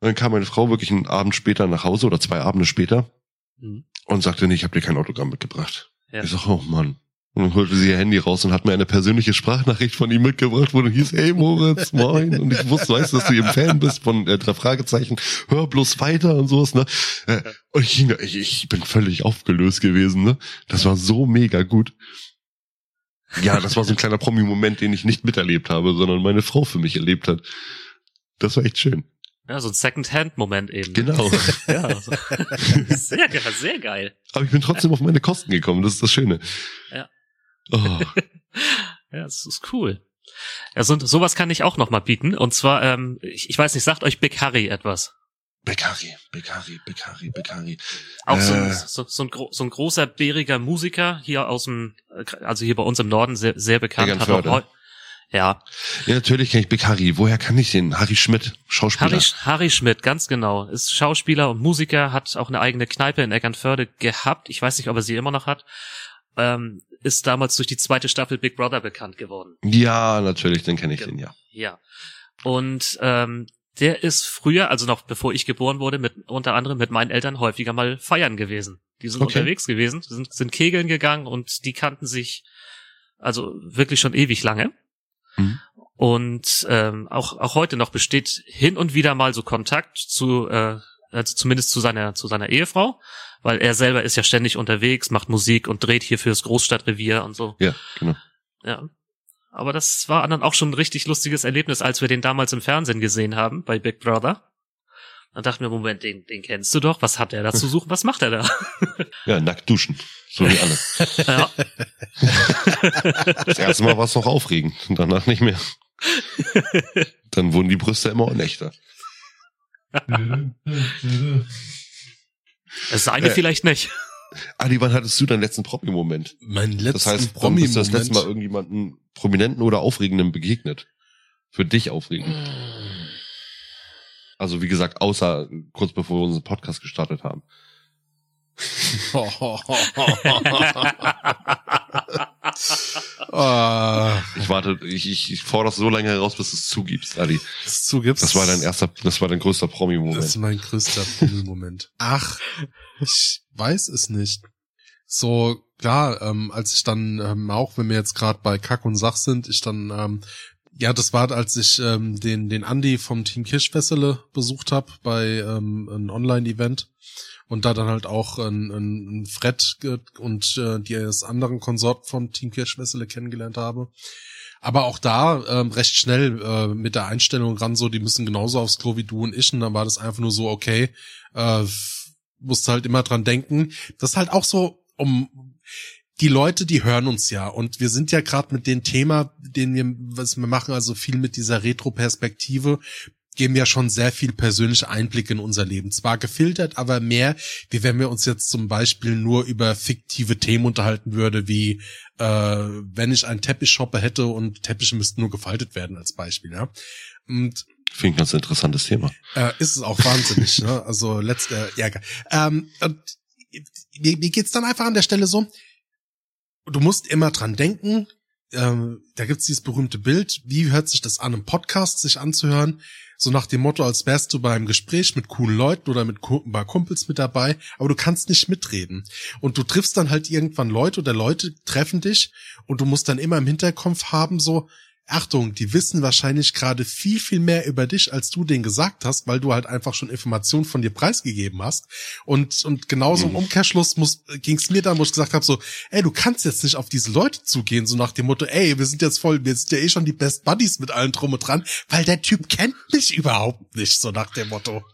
dann kam meine Frau wirklich einen Abend später nach Hause oder zwei Abende später mhm. und sagte, nee, ich habe dir kein Autogramm mitgebracht. Ja. Ich sag, oh Mann. Und holte sie ihr Handy raus und hat mir eine persönliche Sprachnachricht von ihm mitgebracht, wo dann hieß, hey Moritz, moin. Und ich wusste, weißt du, dass du eben Fan bist von äh, drei Fragezeichen, hör bloß weiter und sowas, ne? Äh, und ich, ich, ich bin völlig aufgelöst gewesen, ne? Das war so mega gut. Ja, das war so ein kleiner Promi-Moment, den ich nicht miterlebt habe, sondern meine Frau für mich erlebt hat. Das war echt schön. Ja, so ein Second-Hand-Moment eben. Genau. ja, sehr, sehr geil. Aber ich bin trotzdem auf meine Kosten gekommen, das ist das Schöne. Ja. Oh. ja, das ist cool. Ja, so, sowas kann ich auch noch mal bieten. Und zwar, ähm, ich, ich weiß nicht, sagt euch Big Harry etwas? Big Harry, Big Harry, Big Harry, Big Harry. Auch äh. so, ein, so, so, ein, so ein großer, bäriger Musiker hier aus dem, also hier bei uns im Norden sehr, sehr bekannt. Hat auch, ja. Ja, natürlich kenne ich Big Harry. Woher kann ich den? Harry Schmidt, Schauspieler. Harry, Harry Schmidt, ganz genau. Ist Schauspieler und Musiker, hat auch eine eigene Kneipe in Eckernförde gehabt. Ich weiß nicht, ob er sie immer noch hat. Ähm, ist damals durch die zweite Staffel Big Brother bekannt geworden. Ja, natürlich, dann kenne ich den, ja. Ja. Und ähm, der ist früher, also noch bevor ich geboren wurde, mit unter anderem mit meinen Eltern häufiger mal feiern gewesen. Die sind okay. unterwegs gewesen, sind, sind kegeln gegangen und die kannten sich also wirklich schon ewig lange. Mhm. Und ähm, auch, auch heute noch besteht hin und wieder mal so Kontakt zu, äh, also zumindest zu seiner, zu seiner Ehefrau, weil er selber ist ja ständig unterwegs, macht Musik und dreht hier fürs Großstadtrevier und so. Ja, genau. Ja. Aber das war dann auch schon ein richtig lustiges Erlebnis, als wir den damals im Fernsehen gesehen haben, bei Big Brother. Dann dachten wir, Moment, den, den kennst du doch. Was hat er da zu suchen? Was macht er da? Ja, nackt duschen. So wie alle. Ja. Das erste Mal war es noch aufregend und danach nicht mehr. Dann wurden die Brüste immer unechter. Seine äh, vielleicht nicht. Adi, wann hattest du deinen letzten Promi-Moment? Mein letzten Das heißt, wann bist du das letzte Mal irgendjemanden Prominenten oder Aufregenden begegnet? Für dich aufregend. Also wie gesagt, außer kurz bevor wir unseren Podcast gestartet haben. ich warte, ich, ich, ich fordere so lange heraus, bis du es zugibst, Adi. Das zugibst. Das war dein erster, das war dein größter Promi-Moment. Das ist mein größter Promi-Moment. Ach, ich weiß es nicht. So, klar, ähm, als ich dann, ähm, auch wenn wir jetzt gerade bei Kack und Sach sind, ich dann, ähm, ja, das war, als ich ähm, den, den Andi vom Team Kirschfessele besucht habe bei ähm, einem Online-Event und da dann halt auch ein, ein, ein Fred und äh, die das anderen Konsort vom Team Kirschwessele kennengelernt habe. Aber auch da ähm, recht schnell äh, mit der Einstellung ran, so die müssen genauso aufs Klo wie du und ich. Und dann war das einfach nur so, okay, äh, musst halt immer dran denken. Das ist halt auch so, um die Leute, die hören uns ja und wir sind ja gerade mit dem Thema, den wir, was wir machen, also viel mit dieser Retro-Perspektive, geben ja schon sehr viel persönliche Einblicke in unser Leben. Zwar gefiltert, aber mehr, wie wenn wir uns jetzt zum Beispiel nur über fiktive Themen unterhalten würde, wie äh, wenn ich einen Teppichshopper hätte und Teppiche müssten nur gefaltet werden als Beispiel. Ja? Und Finde ich ein ganz interessantes Thema. Äh, ist es auch wahnsinnig, ne? Also letzte äh, Ärger. Ähm, und mir, mir geht's dann einfach an der Stelle so, du musst immer dran denken, ähm, da gibt's dieses berühmte Bild, wie hört sich das an, im Podcast sich anzuhören, so nach dem Motto, als wärst du beim Gespräch mit coolen Leuten oder mit ein paar Kumpels mit dabei, aber du kannst nicht mitreden. Und du triffst dann halt irgendwann Leute oder Leute treffen dich und du musst dann immer im Hinterkopf haben, so, Achtung, die wissen wahrscheinlich gerade viel, viel mehr über dich, als du denen gesagt hast, weil du halt einfach schon Informationen von dir preisgegeben hast. Und, und genauso im Mhm. Umkehrschluss muss, ging's mir dann, wo ich gesagt habe, so, ey, du kannst jetzt nicht auf diese Leute zugehen, so nach dem Motto, ey, wir sind jetzt voll, wir sind ja eh schon die Best Buddies mit allen drum und dran, weil der Typ kennt mich überhaupt nicht, so nach dem Motto.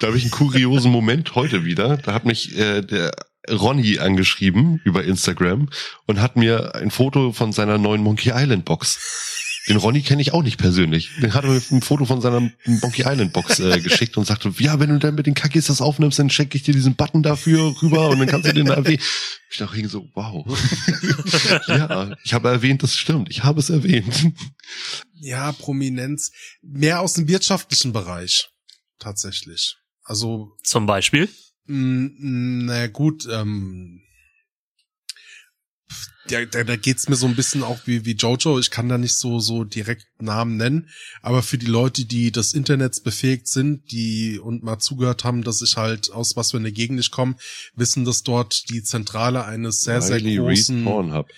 Da habe ich einen kuriosen Moment heute wieder. Da hat mich äh, der Ronny angeschrieben über Instagram und hat mir ein Foto von seiner neuen Monkey Island Box. Den Ronny kenne ich auch nicht persönlich. Den hat er mir ein Foto von seiner Monkey Island Box äh, geschickt und sagte, ja, wenn du dann mit den Kackis das aufnimmst, dann schenke ich dir diesen Button dafür rüber und dann kannst du den da erwähnen. Ich dachte irgendwie so, wow. ja, ich habe erwähnt, das stimmt. Ich habe es erwähnt. Ja, Prominenz, mehr aus dem wirtschaftlichen Bereich, tatsächlich. Also Zum Beispiel. Mm, Na gut, ähm, da, da, da geht's mir so ein bisschen auch wie, wie Jojo. Ich kann da nicht so, so direkt Namen nennen. Aber für die Leute, die des Internets befähigt sind, die und mal zugehört haben, dass ich halt aus was für eine Gegend ich komme, wissen, dass dort die Zentrale eines sehr, sehr Riley großen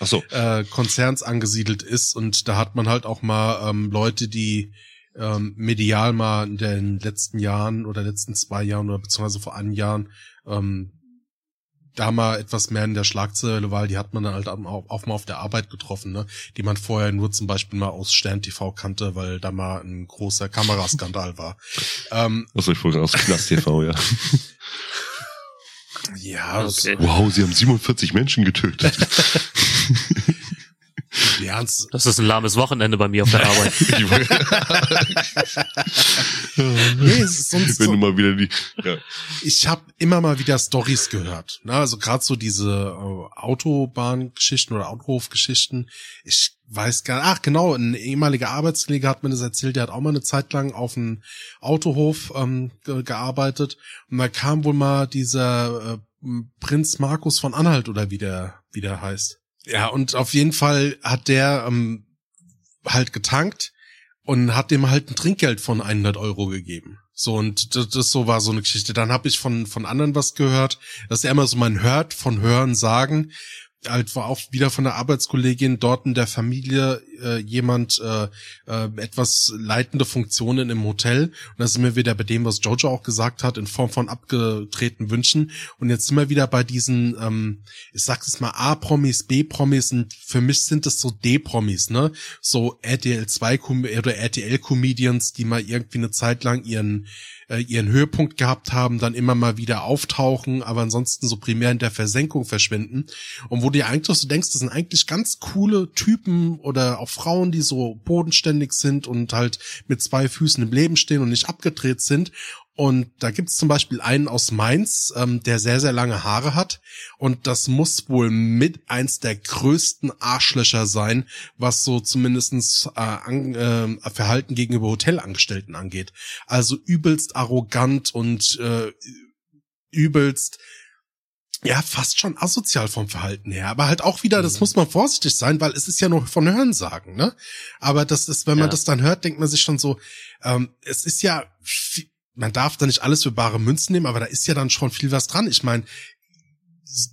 so. äh, Konzerns angesiedelt ist und da hat man halt auch mal ähm, Leute, die ähm, medial mal in den letzten Jahren oder letzten zwei Jahren oder beziehungsweise vor einem Jahren ähm, da mal etwas mehr in der Schlagzeile war, die hat man dann halt auch, auch mal auf der Arbeit getroffen, ne? die man vorher nur zum Beispiel mal aus Stern TV kannte, weil da mal ein großer Kameraskandal war. Ähm, Achso, ich wollte aus Knast TV, ja. ja, das- Okay. Wow, sie haben 47 Menschen getötet. es- Das ist ein lahmes Wochenende bei mir auf der Arbeit. Nee, es ist sonst Wenn so, du mal wieder die. Ja. ich habe immer mal wieder Stories gehört. Ne? Also gerade so diese äh, Autobahngeschichten oder Autohofgeschichten. Ich weiß gar Ach genau, ein ehemaliger Arbeitskollege hat mir das erzählt, der hat auch mal eine Zeit lang auf einem Autohof ähm, ge gearbeitet. Und da kam wohl mal dieser äh, Prinz Markus von Anhalt oder wie der, wie der heißt. Ja, und auf jeden Fall hat der ähm, halt getankt und hat dem halt ein Trinkgeld von 100 Euro gegeben. So, und das, das so war so eine Geschichte. Dann habe ich von, von anderen was gehört, dass er immer so man hört von Hören sagen, halt war auch wieder von der Arbeitskollegin dort in der Familie äh, jemand äh, äh, etwas leitende Funktionen im Hotel. Und da sind wir wieder bei dem, was Jojo auch gesagt hat, in Form von abgetretenen Wünschen. Und jetzt sind wir wieder bei diesen, ähm, ich sag es mal, A-Promis, B-Promis und für mich sind das so D-Promis, ne? So RTL 2 Com oder RTL-Comedians, die mal irgendwie eine Zeit lang ihren äh, ihren Höhepunkt gehabt haben, dann immer mal wieder auftauchen, aber ansonsten so primär in der Versenkung verschwinden. Und wo du dir eigentlich so denkst, das sind eigentlich ganz coole Typen oder auch Frauen, die so bodenständig sind und halt mit zwei Füßen im Leben stehen und nicht abgedreht sind. Und da gibt's zum Beispiel einen aus Mainz, ähm, der sehr, sehr lange Haare hat. Und das muss wohl mit eins der größten Arschlöcher sein, was so zumindestens äh, an, äh, Verhalten gegenüber Hotelangestellten angeht. Also übelst arrogant und äh, übelst ja, fast schon asozial vom Verhalten her. Aber halt auch wieder, das muss man vorsichtig sein, weil es ist ja nur von Hörensagen, ne? Aber das ist, wenn man Ja. das dann hört, denkt man sich schon so, ähm, es ist ja, man darf da nicht alles für bare Münzen nehmen, aber da ist ja dann schon viel was dran. Ich meine,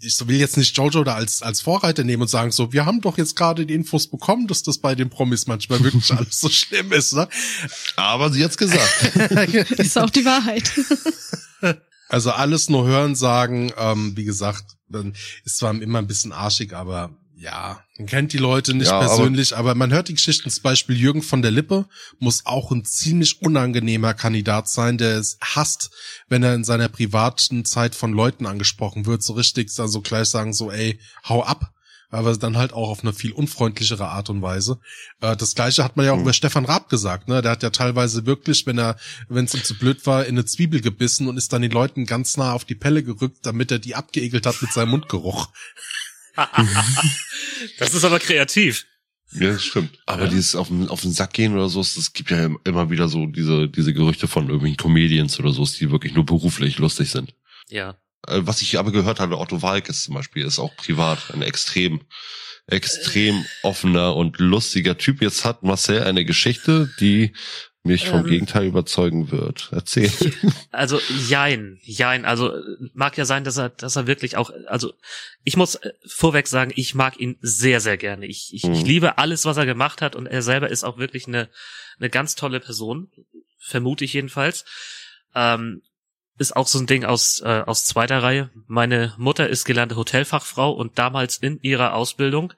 ich will jetzt nicht Jojo da als, als Vorreiter nehmen und sagen so, wir haben doch jetzt gerade die Infos bekommen, dass das bei den Promis manchmal wirklich alles so schlimm ist, ne? Aber sie hat's gesagt. Ist auch die Wahrheit. Also alles nur hören sagen, ähm, wie gesagt, dann ist zwar immer ein bisschen arschig, aber ja, man kennt die Leute nicht Ja, aber- persönlich, aber, man hört die Geschichten. Zum Beispiel Jürgen von der Lippe muss auch ein ziemlich unangenehmer Kandidat sein, der es hasst, wenn er in seiner privaten Zeit von Leuten angesprochen wird, so richtig, also gleich sagen so, ey, hau ab. Aber dann halt auch auf eine viel unfreundlichere Art und Weise. Äh, das gleiche hat man ja auch Hm. über Stefan Raab gesagt, ne? Der hat ja teilweise wirklich, wenn er, wenn es ihm zu blöd war, in eine Zwiebel gebissen und ist dann den Leuten ganz nah auf die Pelle gerückt, damit er die abgeekelt hat mit seinem Mundgeruch. Das ist aber kreativ. Ja, das stimmt. Aber dieses auf den, auf den Sack gehen oder so, es gibt ja immer wieder so diese, diese Gerüchte von irgendwelchen Comedians oder so, die wirklich nur beruflich lustig sind. Ja. Äh, Was ich aber gehört habe, Otto Walkes zum Beispiel, ist auch privat ein extrem, extrem offener und lustiger Typ. Jetzt hat Marcel eine Geschichte, die mich vom Ähm. Gegenteil überzeugen wird. Erzähl. Also jein, jein. Also mag ja sein, dass er, dass er wirklich auch, also ich muss äh, vorweg sagen, ich mag ihn sehr, sehr gerne. Ich, ich, ich Mhm. liebe alles, was er gemacht hat und er selber ist auch wirklich eine, eine ganz tolle Person, vermute ich jedenfalls. Ähm, ist auch so ein Ding aus, äh, aus zweiter Reihe. Meine Mutter ist gelernte Hotelfachfrau und damals in ihrer Ausbildung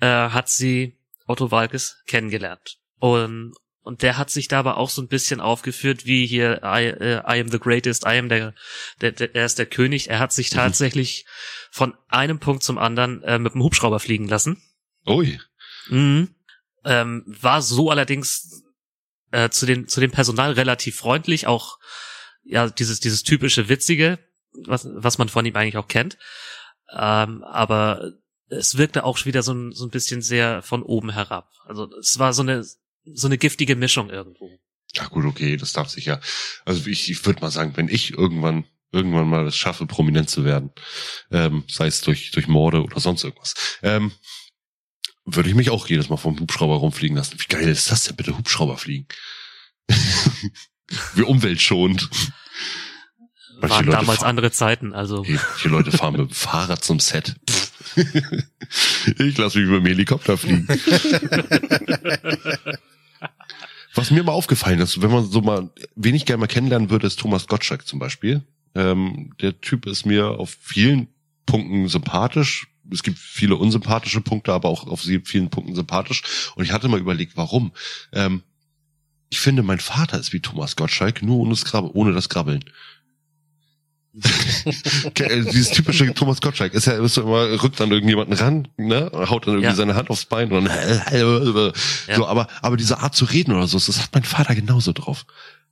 äh, hat sie Otto Walkes kennengelernt. Und, und der hat sich da aber auch so ein bisschen aufgeführt, wie hier I, äh, I am the greatest, I am der, der, der, er ist der König. Er hat sich Mhm. tatsächlich von einem Punkt zum anderen äh, mit dem Hubschrauber fliegen lassen. Ui. Mhm. Ähm, war so allerdings äh, zu, den, zu dem Personal relativ freundlich, auch ja dieses, dieses typische Witzige, was, was man von ihm eigentlich auch kennt. Ähm, aber es wirkte auch wieder so ein, so ein bisschen sehr von oben herab. Also es war so eine, so eine giftige Mischung irgendwo. Ja gut, okay, das darf sich ja. Also ich, ich würde mal sagen, wenn ich irgendwann irgendwann mal es schaffe, prominent zu werden, ähm, sei es durch durch Morde oder sonst irgendwas, ähm, würde ich mich auch jedes Mal vom Hubschrauber rumfliegen lassen. Wie geil ist das denn bitte, Hubschrauber fliegen? Wie umweltschonend. Manche Waren Leute damals fahren- andere Zeiten, also Hey, Manche Leute fahren mit dem Fahrrad zum Set. ich lasse mich mit dem Helikopter fliegen. Was mir mal aufgefallen ist, wenn man so mal wenig gerne mal kennenlernen würde, ist Thomas Gottschalk zum Beispiel. Ähm, der Typ ist mir auf vielen Punkten sympathisch. Es gibt viele unsympathische Punkte, aber auch auf vielen Punkten sympathisch. Und ich hatte mal überlegt, warum. Ähm, ich finde, mein Vater ist wie Thomas Gottschalk, nur ohne das Grabbeln. Okay, äh, Dieses typische Thomas Gottschalk ist ja ist so immer rückt dann irgendjemanden ran, ne, haut dann irgendwie Ja. seine Hand aufs Bein und dann Ja. so, aber aber diese Art zu reden oder so, das hat mein Vater genauso drauf.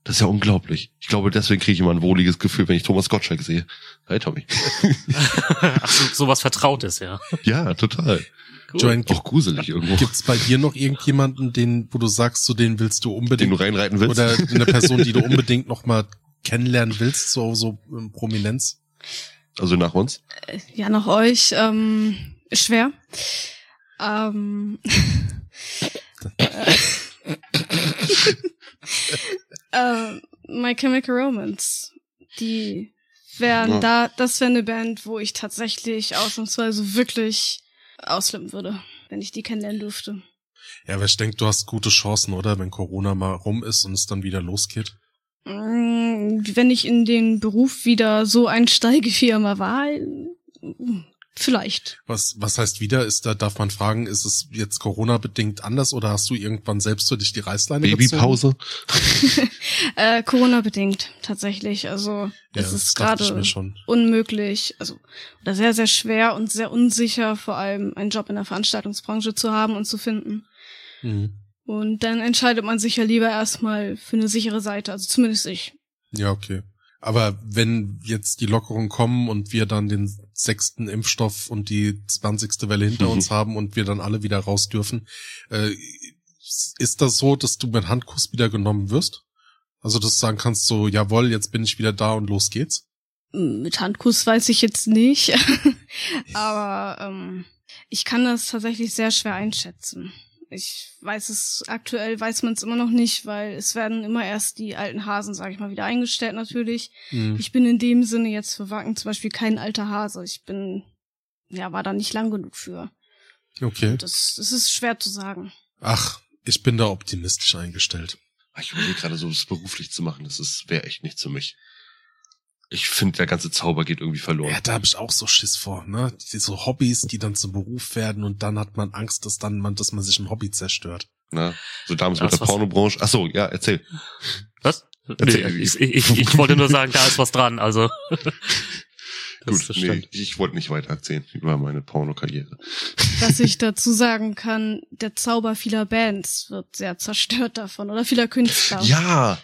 Das ist ja unglaublich. Ich glaube, deswegen kriege ich immer ein wohliges Gefühl, wenn ich Thomas Gottschalk sehe. Hey Tommy. Ach, so, sowas Vertrautes, ja. ja, total. Joanne, Auch gruselig irgendwo. gibt's bei dir noch irgendjemanden, den, wo du sagst, so den willst du den unbedingt du reinreiten willst. oder eine Person, die du unbedingt noch mal kennenlernen willst, so so ähm, Prominenz? also nach uns. Ja, nach euch, ähm, schwer. Ähm, äh, My Chemical Romance. Die wären Ja. da, das wäre eine Band, wo ich tatsächlich ausnahmsweise wirklich ausflippen würde, wenn ich die kennenlernen dürfte. Ja, aber ich denke, du hast gute Chancen, oder? Wenn Corona mal rum ist und es dann wieder losgeht. Mm, Wenn ich in den Beruf wieder so einsteige, wie er mal war, vielleicht. Was, was heißt wieder? Ist da, darf man fragen, ist es jetzt Corona-bedingt anders oder hast du irgendwann selbst für dich die Reißleine gezogen? Babypause. Äh, Corona-bedingt, tatsächlich. Also, Ja, es das ist gerade unmöglich, also, oder sehr, sehr schwer und sehr unsicher, vor allem einen Job in der Veranstaltungsbranche zu haben und zu finden. Mhm. Und dann entscheidet man sich ja lieber erstmal für eine sichere Seite, also zumindest ich. Ja, okay. Aber wenn jetzt die Lockerungen kommen und wir dann den sechsten Impfstoff und die zwanzigste Welle hinter Mhm. uns haben und wir dann alle wieder raus dürfen, äh, ist das so, dass du mit Handkuss wieder genommen wirst? Also, dass du sagen kannst, so, jawohl, jetzt bin ich wieder da und los geht's? Mit Handkuss weiß ich jetzt nicht, aber ähm, ich kann das tatsächlich sehr schwer einschätzen. Ich weiß es, aktuell weiß man es immer noch nicht, weil es werden immer erst die alten Hasen, sage ich mal, wieder eingestellt natürlich. Mhm. Ich bin in dem Sinne jetzt für Wacken zum Beispiel kein alter Hase. Ich bin, ja, war da nicht lang genug für. Okay. Das, das ist schwer zu sagen. Ach, ich bin da optimistisch eingestellt. Ich überlege gerade so, das beruflich zu machen, das ist wäre echt nichts für mich. Ich finde, der ganze Zauber geht irgendwie verloren. Ja, da habe ich auch so Schiss vor, ne? Die, so Hobbys, die dann zum Beruf werden und dann hat man Angst, dass dann man, dass man sich ein Hobby zerstört. Ne? So damals Das mit der Pornobranche. Ach so, ja, erzähl. Was? Erzähl. Nee, ich, ich, ich wollte nur sagen, da ist was dran, also. Gut, nee, ich wollte nicht weiter erzählen über meine Pornokarriere. Was ich dazu sagen kann, der Zauber vieler Bands wird sehr zerstört davon oder vieler Künstler. Ja,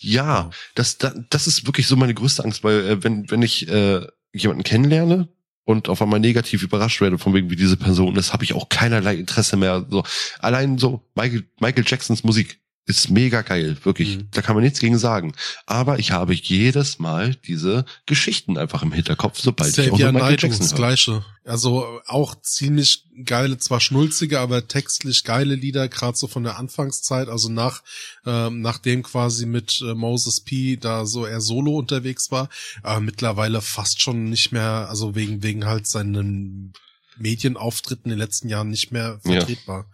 ja, das, das, das ist wirklich so meine größte Angst, weil äh, wenn, wenn ich äh, jemanden kennenlerne und auf einmal negativ überrascht werde von wegen wie diese Person ist, habe ich auch keinerlei Interesse mehr. So allein so Michael, Michael Jacksons Musik ist mega geil, wirklich. Mhm. Da kann man nichts gegen sagen. Aber ich habe jedes Mal diese Geschichten einfach im Hinterkopf, sobald ich auch Michael Naidoo, Jackson das gleiche. Also auch ziemlich geile, zwar schnulzige, aber textlich geile Lieder, gerade so von der Anfangszeit, also nach ähm, nachdem quasi mit äh, Moses P. da so er solo unterwegs war, aber mittlerweile fast schon nicht mehr, also wegen wegen halt seinen Medienauftritten in den letzten Jahren nicht mehr Ja.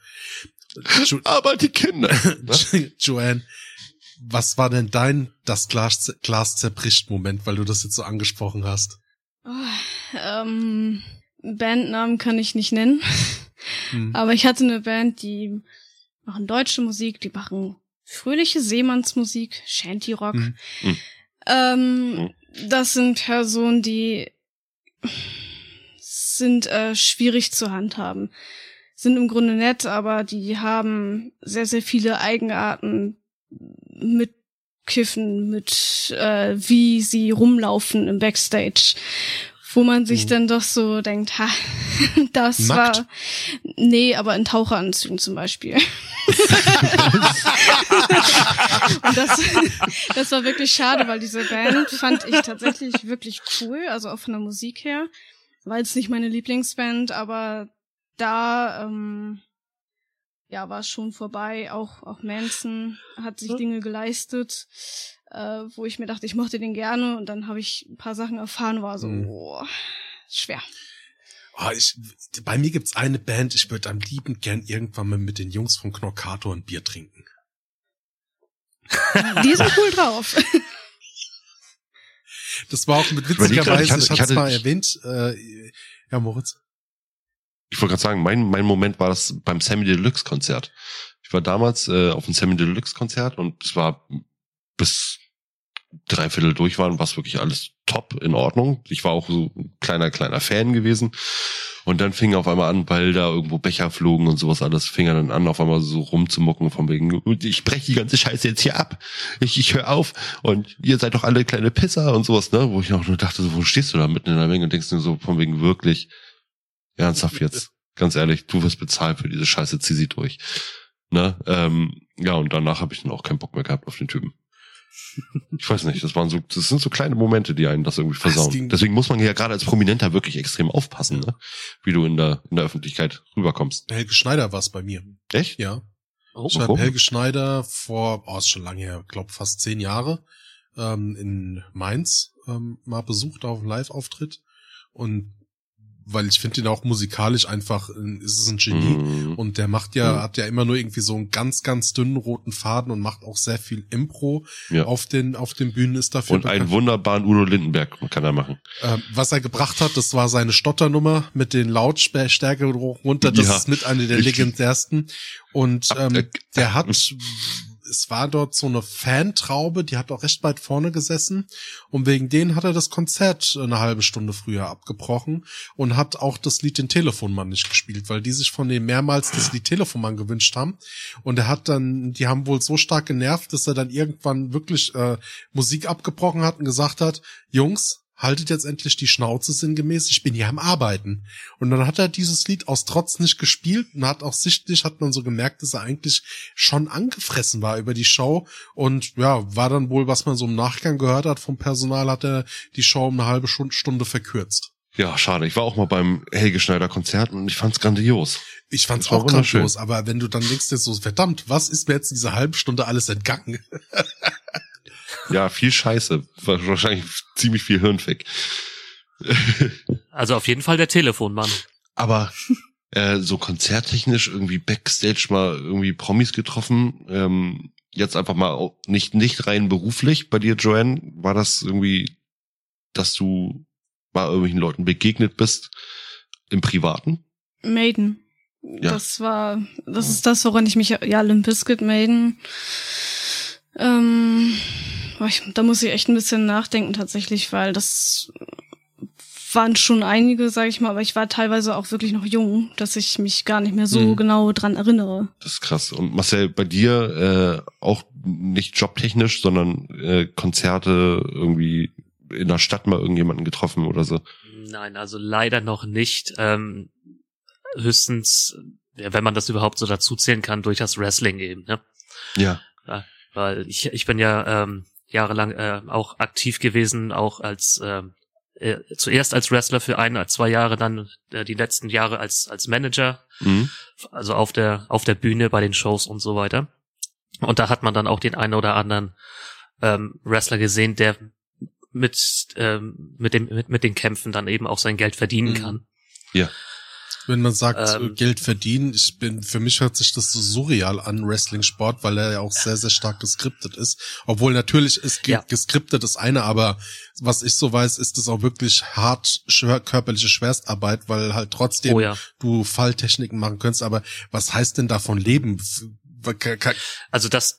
Jo Aber die Kinder. Was? Joanne, was war denn dein das Glas, Glas zerbricht Moment, weil du das jetzt so angesprochen hast? Oh, ähm, Bandnamen kann ich nicht nennen. Hm. Aber ich hatte eine Band, die machen deutsche Musik, die machen fröhliche Seemannsmusik, Shanty-Rock. Mhm. Mhm. Ähm, das sind Personen, die sind äh, schwierig zu handhaben. Sind im Grunde nett, aber die haben sehr, sehr viele Eigenarten mit Kiffen, mit äh, wie sie rumlaufen im Backstage. Wo man sich Mhm. dann doch so denkt, ha, das Nackt? war. Nee, aber in Taucheranzügen zum Beispiel. Und das, das war wirklich schade, weil diese Band fand ich tatsächlich wirklich cool, also auch von der Musik her. War jetzt nicht meine Lieblingsband, aber da ähm, ja war es schon vorbei. Auch auch Manson hat sich Dinge geleistet, äh, wo ich mir dachte, ich mochte den gerne und dann habe ich ein paar Sachen erfahren, war so Mhm. oh, schwer. Oh, ich, bei mir gibt's eine Band, ich würde am lieben gern irgendwann mal mit den Jungs von Knockator ein Bier trinken. Die sind cool drauf. Das war auch mit witzigerweise, ich hatte- ich ich hatte es hatte- mal erwähnt, äh, ja Moritz. Ich wollte gerade sagen, mein, mein Moment war das beim Sammy Deluxe Konzert. Ich war damals äh, auf dem Sammy Deluxe Konzert und es war bis drei Viertel durch waren, war es wirklich alles top in Ordnung. Ich war auch so ein kleiner, kleiner Fan gewesen. Und dann fing auf einmal an, weil da irgendwo Becher flogen und sowas alles, fing er dann an, auf einmal so rumzumucken von wegen, ich breche die ganze Scheiße jetzt hier ab. Ich, ich höre auf und ihr seid doch alle kleine Pisser und sowas, ne? Wo ich auch nur dachte, so, wo stehst du da mitten in der Menge und denkst dir so von wegen wirklich, ernsthaft jetzt, ganz ehrlich, du wirst bezahlt für diese Scheiße, zieh sie durch. Ne? Ähm, ja, und danach habe ich dann auch keinen Bock mehr gehabt auf den Typen. Ich weiß nicht, das waren so, das sind so kleine Momente, die einen das irgendwie versauen. Deswegen muss man ja gerade als Prominenter wirklich extrem aufpassen, ne? Wie du in der, in der Öffentlichkeit rüberkommst. Helge Schneider war's bei mir. Echt? Ja. Oh, Ich habe? Helge Schneider vor, oh, ist schon lange her, glaube fast zehn Jahre, ähm, in Mainz ähm, mal besucht auf einem Live-Auftritt. Und weil ich finde ihn auch musikalisch einfach, äh, ist es ein Genie. Mhm. Und der macht ja, Mhm. hat ja immer nur irgendwie so einen ganz, ganz dünnen roten Faden und macht auch sehr viel Impro Ja. auf den, auf den Bühnen ist dafür Und einen wunderbaren Udo Lindenberg kann er machen. Ähm, was er gebracht hat, das war seine Stotternummer mit den Lautstärke hoch runter. Das Ja, ist mit einer der richtig. legendärsten. Und ähm, äh, der hat, es war dort so eine Fantraube, die hat auch recht weit vorne gesessen. Und wegen denen hat er das Konzert eine halbe Stunde früher abgebrochen und hat auch das Lied den Telefonmann nicht gespielt, weil die sich von dem mehrmals das Lied Telefonmann gewünscht haben. Und er hat dann, die haben wohl so stark genervt, dass er dann irgendwann wirklich äh, Musik abgebrochen hat und gesagt hat, Jungs, haltet jetzt endlich die Schnauze sinngemäß, ich bin hier am Arbeiten. Und dann hat er dieses Lied aus Trotz nicht gespielt und hat auch sichtlich, hat man so gemerkt, dass er eigentlich schon angefressen war über die Show und ja, war dann wohl, was man so im Nachgang gehört hat vom Personal, hat er die Show um eine halbe Stunde, verkürzt. Ja, schade. Ich war auch mal beim Helge Schneider Konzert und ich fand's grandios. Ich fand's auch grandios, aber wenn du dann denkst so, verdammt, was ist mir jetzt in dieser halben Stunde alles entgangen? Ja, viel Scheiße. Wahrscheinlich ziemlich viel Hirnfick. Also auf jeden Fall der Telefonmann. Aber äh, so konzerttechnisch irgendwie Backstage mal irgendwie Promis getroffen. Ähm, jetzt einfach mal nicht nicht rein beruflich bei dir, Joanne. War das irgendwie, dass du mal irgendwelchen Leuten begegnet bist im Privaten? Maiden. Ja. Das war, das ist das, woran ich mich, ja, Limp Bizkit, Maiden. Ähm, boah, ich, da muss ich echt ein bisschen nachdenken tatsächlich, weil das waren schon einige, sage ich mal, aber ich war teilweise auch wirklich noch jung, dass ich mich gar nicht mehr so Mhm. genau dran erinnere. Das ist krass. Und Marcel, bei dir äh, auch nicht jobtechnisch, sondern äh, Konzerte irgendwie in der Stadt mal irgendjemanden getroffen oder so. Nein, also leider noch nicht. Ähm, höchstens, ja, wenn man das überhaupt so dazu zählen kann, durch das Wrestling eben. Ne? Ja. Ja, weil ich, ich bin ja ähm, jahrelang äh, auch aktiv gewesen, auch als ähm, äh, zuerst als Wrestler für ein, als zwei Jahre, dann äh, die letzten Jahre als als Manager, Mhm. also auf der auf der Bühne bei den Shows und so weiter. Und da hat man dann auch den einen oder anderen ähm, Wrestler gesehen, der mit ähm, mit dem mit, mit den Kämpfen dann eben auch sein Geld verdienen Mhm. kann. Wenn man sagt, Ähm, Geld verdienen, ich bin, für mich hört sich das so surreal an, Wrestling-Sport, weil er ja auch sehr, sehr stark geskriptet ist. Obwohl natürlich ist Ja. geskriptet das eine, aber was ich so weiß, ist es auch wirklich hart schwer, körperliche Schwerstarbeit, weil halt trotzdem Oh ja. du Falltechniken machen könntest. Aber was heißt denn davon leben? Also dass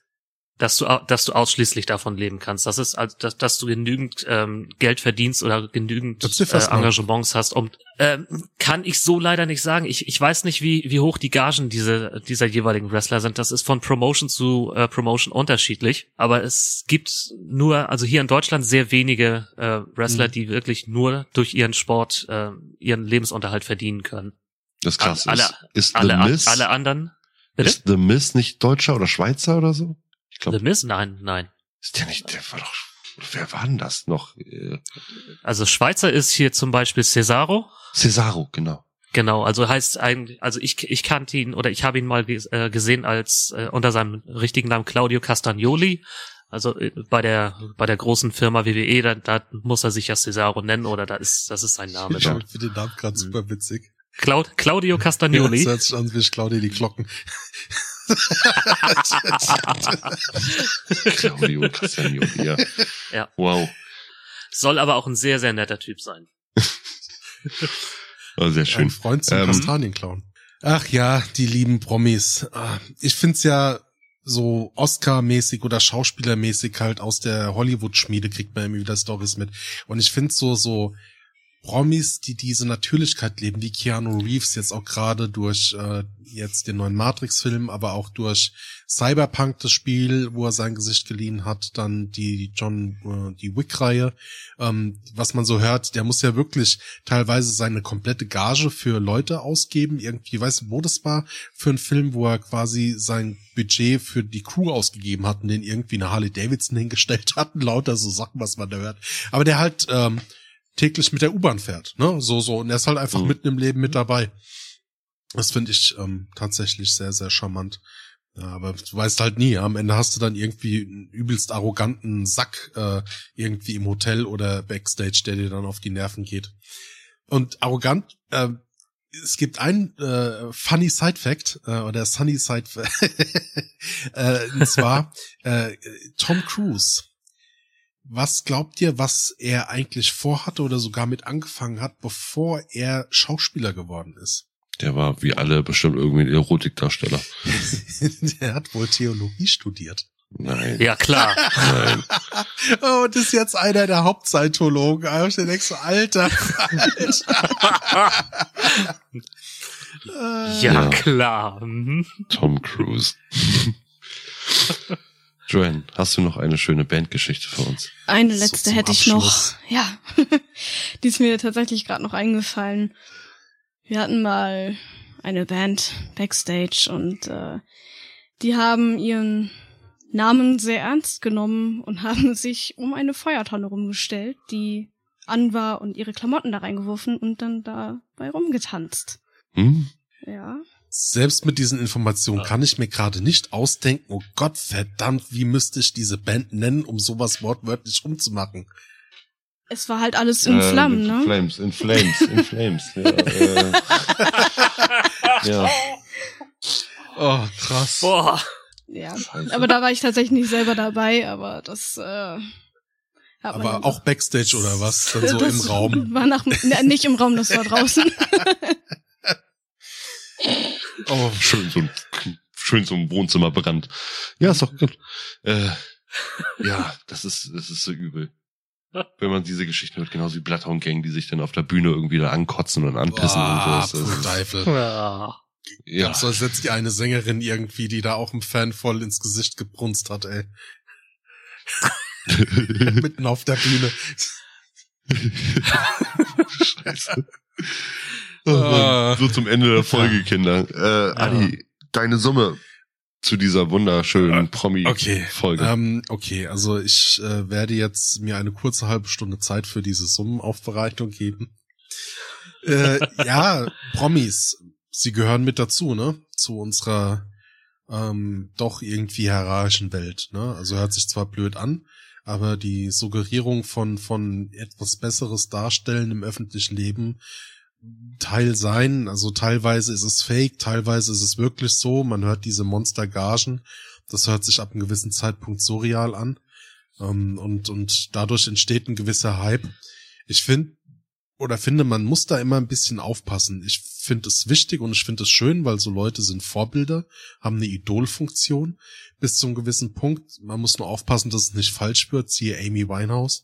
dass du dass du ausschließlich davon leben kannst. Das ist also dass, dass du genügend ähm, Geld verdienst oder genügend äh. Engagements hast. Und ähm, kann ich so leider nicht sagen. Ich ich weiß nicht wie wie hoch die Gagen diese dieser jeweiligen Wrestler sind. Das ist von Promotion zu äh, Promotion unterschiedlich. Aber es gibt nur also hier in Deutschland sehr wenige äh, Wrestler, Mhm. die wirklich nur durch ihren Sport äh, ihren Lebensunterhalt verdienen können. Das krass Alle- ist. Ist Alle alle anderen. Bitte? ist The Miz nicht Deutscher oder Schweizer oder so? Ich The glaube, Miz? Nein, nein. ist der nicht, der war doch, wer war denn das noch? Äh, Also Schweizer ist hier zum Beispiel Cesaro. Cesaro, genau. Genau, also heißt eigentlich, also ich, ich kannte ihn oder ich habe ihn mal äh, gesehen als äh, unter seinem richtigen Namen Claudio Castagnoli. Also äh, bei der bei der großen Firma WWE, da, da muss er sich ja Cesaro nennen oder da ist das ist sein Name. Ich finde den Namen gerade super witzig. Claud, Claudio Ja, Castagnoli. das hört sich an wie ich Claudia die Glocken. Claudio Castagnoli, ja. Ja. Wow. Soll aber auch ein sehr, sehr netter Typ sein. Oh, sehr Ein schön. Freund zum Ähm, Kastanienclown. Ach ja, die lieben Promis. Ah, Ich find's ja so Oscar-mäßig oder Schauspielermäßig halt aus der Hollywood-Schmiede kriegt man immer wieder Stories mit. Und ich find's so, so Promis, die diese Natürlichkeit leben, wie Keanu Reeves jetzt auch gerade durch äh, jetzt den neuen Matrix-Film, aber auch durch Cyberpunk das Spiel, wo er sein Gesicht geliehen hat, dann die John, äh, die Wick-Reihe, ähm, was man so hört, der muss ja wirklich teilweise seine komplette Gage für Leute ausgeben. Irgendwie, weißt wo das war für einen Film, wo er quasi sein Budget für die Crew ausgegeben hat und den irgendwie eine Harley Davidson hingestellt hatten, lauter so Sachen, was man da hört. Aber der halt ähm, täglich mit der U-Bahn fährt, ne? So, so. Und er ist halt einfach Mhm. mitten im Leben mit dabei. Das finde ich ähm, tatsächlich sehr, sehr charmant. Ja, aber du weißt halt nie. Am Ende hast du dann irgendwie einen übelst arroganten Sack äh, irgendwie im Hotel oder Backstage, der dir dann auf die Nerven geht. Und arrogant, äh, es gibt einen äh, funny Side Fact äh, oder sunny Side äh, und zwar äh, Tom Cruise. Was glaubt ihr, was er eigentlich vorhatte oder sogar mit angefangen hat, bevor er Schauspieler geworden ist? Der war wie alle bestimmt irgendwie ein Erotikdarsteller. der hat wohl Theologie studiert. Nein. Ja, klar. Nein. Oh, und ist jetzt einer der Hauptzeitologen. Aber ich denkst so, Alter, Alter. Ja, Ja. klar. Mhm. Tom Cruise. Joanne, hast du noch eine schöne Bandgeschichte für uns? Eine So letzte zum hätte ich Abschluss. noch. Ja. Die ist mir tatsächlich gerade noch eingefallen. Wir hatten mal eine Band backstage und äh, die haben ihren Namen sehr ernst genommen und haben sich um eine Feuertonne rumgestellt, die an war und ihre Klamotten da reingeworfen und dann dabei rumgetanzt. Hm? Ja. Selbst mit diesen Informationen kann ich mir gerade nicht ausdenken, oh Gott verdammt, wie müsste ich diese Band nennen, um sowas wortwörtlich umzumachen. Es war halt alles in Äh, Flammen, in ne? Flames, in Flames, in Flames. Ja, äh, ja. Oh, krass. Boah. Ja. Scheiße. Aber da war ich tatsächlich nicht selber dabei, aber das äh, Aber auch Backstage oder was? Dann so das im Raum. War nach, ne, nicht im Raum, das war draußen. Oh, schön so ein, schön so ein Wohnzimmer brannt. Ja, ist doch gut. Äh, ja, das ist, das ist so übel. Wenn man diese Geschichten hört, genauso wie Bloodhound Gang, die sich dann auf der Bühne irgendwie da ankotzen und anpissen boah, und so. Das ist- Teufel. Ja. Ja, So als setzt die eine Sängerin irgendwie, die da auch einem Fan voll ins Gesicht gebrunst hat, ey. Mitten auf der Bühne. Scheiße. Oh Mann, so zum Ende der Folge, Kinder. Äh, Adi, deine Summe zu dieser wunderschönen Promi-Folge. Okay, ähm, okay, also ich äh, werde jetzt mir eine kurze halbe Stunde Zeit für diese Summenaufbereitung geben. Äh, ja, Promis, sie gehören mit dazu, ne? Zu unserer ähm, doch irgendwie hierarchischen Welt, ne? Also hört sich zwar blöd an, aber die Suggerierung von von etwas besseres Darstellen im öffentlichen Leben Teil sein. Also teilweise ist es fake, teilweise ist es wirklich so. Man hört diese Monstergagen. Das hört sich ab einem gewissen Zeitpunkt surreal an. Ähm, und, und dadurch entsteht ein gewisser Hype. Ich finde, oder finde, man muss da immer ein bisschen aufpassen. Ich finde es wichtig und ich finde es schön, weil so Leute sind Vorbilder, haben eine Idolfunktion bis zu einem gewissen Punkt. Man muss nur aufpassen, dass es nicht falsch wird. Siehe Amy Winehouse,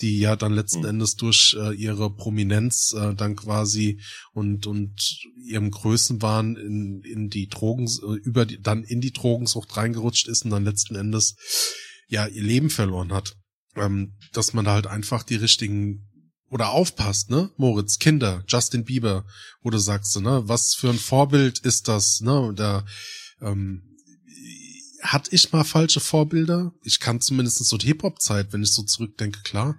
die ja dann letzten mhm. Endes durch äh, ihre Prominenz äh, dann quasi und und ihrem Größenwahn in, in die Drogen äh, über die, dann in die Drogensucht reingerutscht ist und dann letzten Endes ja ihr Leben verloren hat. Ähm, dass man da halt einfach die richtigen oder aufpasst, ne? Moritz, Kinder, Justin Bieber, wo du sagst, ne, was für ein Vorbild ist das, ne? Da ähm, hatte ich mal falsche Vorbilder. Ich kann zumindest so die Hip-Hop-Zeit, wenn ich so zurückdenke, klar.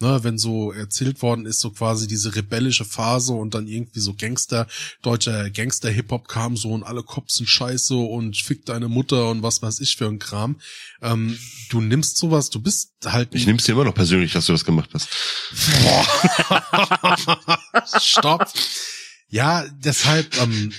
Ne, wenn so erzählt worden ist, so quasi diese rebellische Phase und dann irgendwie so Gangster, deutscher Gangster-Hip-Hop kam so und alle Cops sind scheiße und fick deine Mutter und was weiß ich für ein Kram. Ähm, du nimmst sowas, du bist halt. Ich nimm's dir immer noch persönlich, dass du das gemacht hast. Stopp. Ja, deshalb ähm,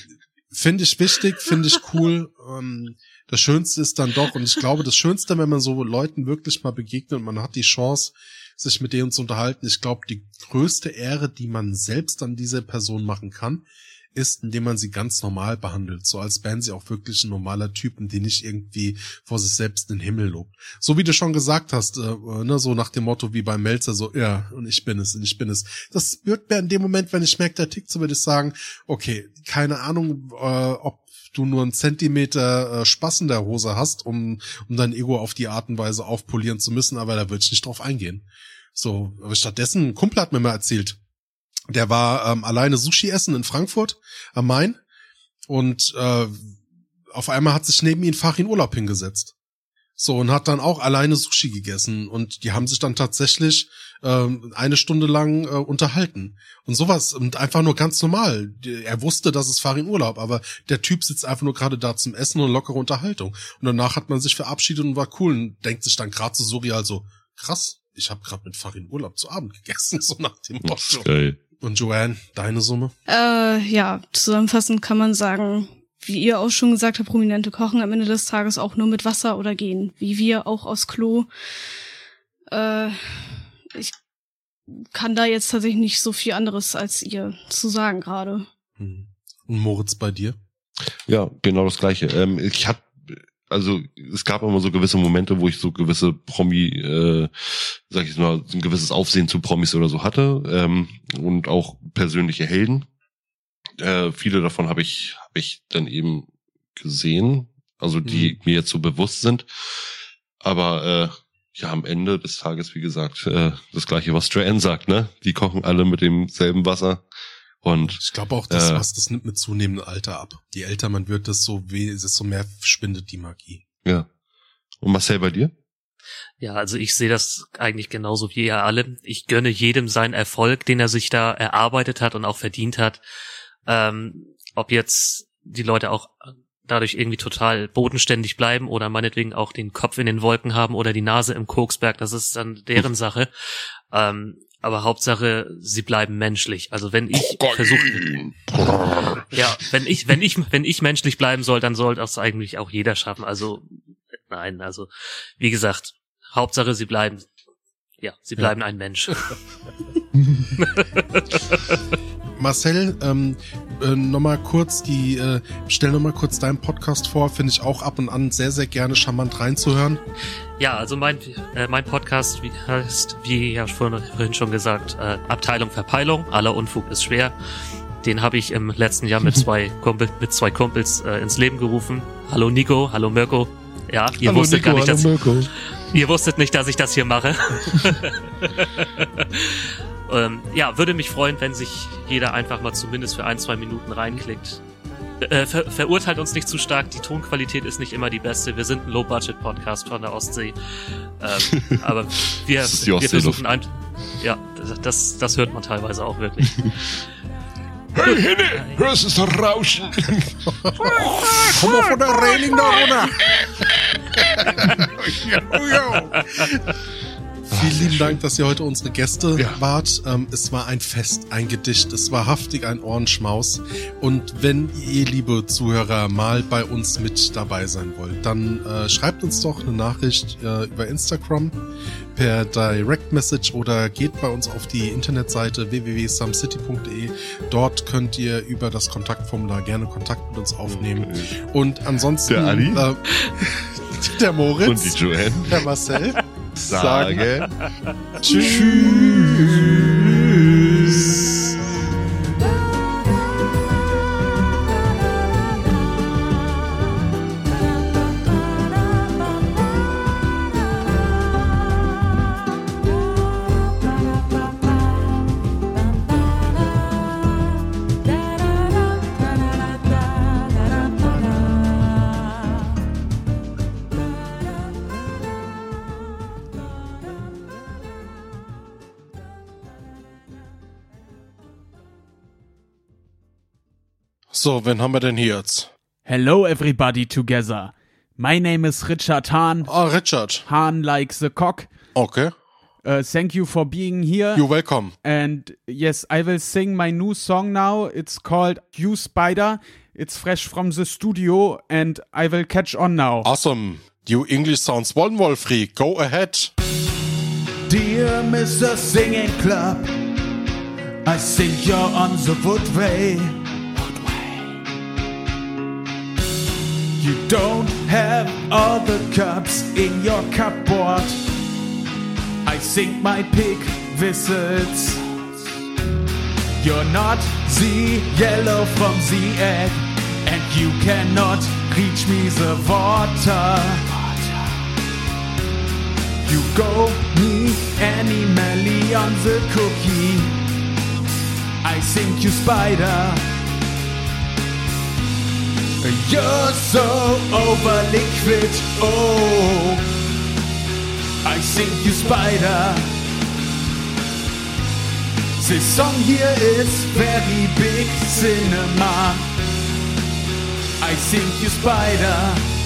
finde ich wichtig, finde ich cool. Ähm, das Schönste ist dann doch, und ich glaube, das Schönste, wenn man so Leuten wirklich mal begegnet und man hat die Chance, sich mit denen zu unterhalten, ich glaube, die größte Ehre, die man selbst an diese Person machen kann, ist, indem man sie ganz normal behandelt, so als wären sie auch wirklich ein normaler Typen, die nicht irgendwie vor sich selbst den Himmel lobt. So wie du schon gesagt hast, äh, ne, so nach dem Motto wie beim Melzer, so, ja, und ich bin es, und ich bin es. Das wird mir in dem Moment, wenn ich merke, der tickt, so würde ich sagen, okay, keine Ahnung, äh, ob du nur einen Zentimeter äh, Spaß in der Hose hast, um, um dein Ego auf die Art und Weise aufpolieren zu müssen, aber da würde ich nicht drauf eingehen. So, aber stattdessen, ein Kumpel hat mir mal erzählt, der war ähm, alleine Sushi essen in Frankfurt am Main und äh, auf einmal hat sich neben ihn Fach in Urlaub hingesetzt. So, und hat dann auch alleine Sushi gegessen und die haben sich dann tatsächlich ähm, eine Stunde lang äh, unterhalten. Und sowas, und einfach nur ganz normal. Er wusste, dass es Farin Urlaub, aber der Typ sitzt einfach nur gerade da zum Essen und lockere Unterhaltung. Und danach hat man sich verabschiedet und war cool und denkt sich dann gerade so surreal so, krass, ich habe gerade mit Farin Urlaub zu Abend gegessen, so nach dem Motto. Geil. Und Joanne, deine Summe? Äh, ja, zusammenfassend kann man sagen, wie ihr auch schon gesagt habt, Prominente kochen am Ende des Tages auch nur mit Wasser oder gehen. Wie wir auch aus Klo. Äh, ich kann da jetzt tatsächlich nicht so viel anderes als ihr zu sagen gerade. Hm. Und Moritz bei dir? Ja, genau das gleiche. Ähm, ich hab also es gab immer so gewisse Momente, wo ich so gewisse Promi, äh, sag ich mal, ein gewisses Aufsehen zu Promis oder so hatte ähm, und auch persönliche Helden. Äh, viele davon habe ich hab ich dann eben gesehen, also die mhm. mir jetzt so bewusst sind. Aber äh, ja, am Ende des Tages, wie gesagt, äh, das gleiche, was Joanne sagt, ne? Die kochen alle mit demselben Wasser. Und ich glaube auch, das, äh, was das nimmt mit zunehmendem Alter ab. Je älter man wird, desto, weh, desto mehr spindet die Magie. Ja. Und Marcel bei dir? Ja, also ich sehe das eigentlich genauso wie ihr alle. Ich gönne jedem seinen Erfolg, den er sich da erarbeitet hat und auch verdient hat. Ähm, ob jetzt die Leute auch dadurch irgendwie total bodenständig bleiben oder meinetwegen auch den Kopf in den Wolken haben oder die Nase im Koksberg, das ist dann deren Sache. Ähm, aber Hauptsache, sie bleiben menschlich. Also wenn ich versuche, ja, wenn ich, wenn ich, wenn ich menschlich bleiben soll, dann soll das eigentlich auch jeder schaffen. Also nein, also wie gesagt, Hauptsache, sie bleiben, ja, sie bleiben ja. ein Mensch. Marcel, ähm, äh, nochmal kurz die, äh, stell nochmal kurz deinen Podcast vor, finde ich auch ab und an sehr, sehr gerne charmant reinzuhören. Ja, also mein, äh, mein Podcast wie, heißt, wie ja vorhin schon gesagt, äh, Abteilung Verpeilung, aller Unfug ist schwer. Den habe ich im letzten Jahr mit zwei, Kumpel, mit zwei Kumpels äh, ins Leben gerufen. Hallo Nico, hallo Mirko. Ja, ihr hallo wusstet Nico, gar nicht, dass Mirko. ihr wusstet nicht, dass ich das hier mache. ähm, ja, würde mich freuen, wenn sich jeder einfach mal zumindest für ein, zwei Minuten reinklickt. äh, ver verurteilt uns nicht zu stark, die Tonqualität ist nicht immer die beste. Wir sind ein Low-Budget-Podcast von der Ostsee. Ähm, aber wir, wir versuchen ein, ja, das- das, das hört man teilweise auch wirklich. Hey, Hinne, hörst du das Rauschen? Komm mal von der Reling da runter. Vielen lieben Dank, dass ihr heute unsere Gäste Ja. wart. Ähm, es war ein Fest, ein Gedicht, es war haftig ein Ohrenschmaus. Und wenn ihr, liebe Zuhörer, mal bei uns mit dabei sein wollt, dann äh, schreibt uns doch eine Nachricht äh, über Instagram per Direct Message oder geht bei uns auf die Internetseite www.sumcity.de. Dort könnt ihr über das Kontaktformular gerne Kontakt mit uns aufnehmen. Und ansonsten Der Ali? Äh, der Moritz Und die Joanne der Marcel sage Tschüss. So, wen haben wir denn hier jetzt? Hello, everybody together. My name is Richard Hahn. Ah, Richard. Hahn like the cock. Okay. Uh, thank you for being here. You're welcome. And yes, I will sing my new song now. It's called You Spider. It's fresh from the studio and I will catch on now. Awesome. You English sounds one wall free. Go ahead. Dear Mr. Singing Club, I think you're on the woodway. You don't have other cups in your cupboard. I think my pig visits. You're not the yellow from the egg, and you cannot reach me the water. You go me animally on the cookie. I think you spider. You're so over liquid. Oh, I think you spider. This song here is very big cinema. I think you spider.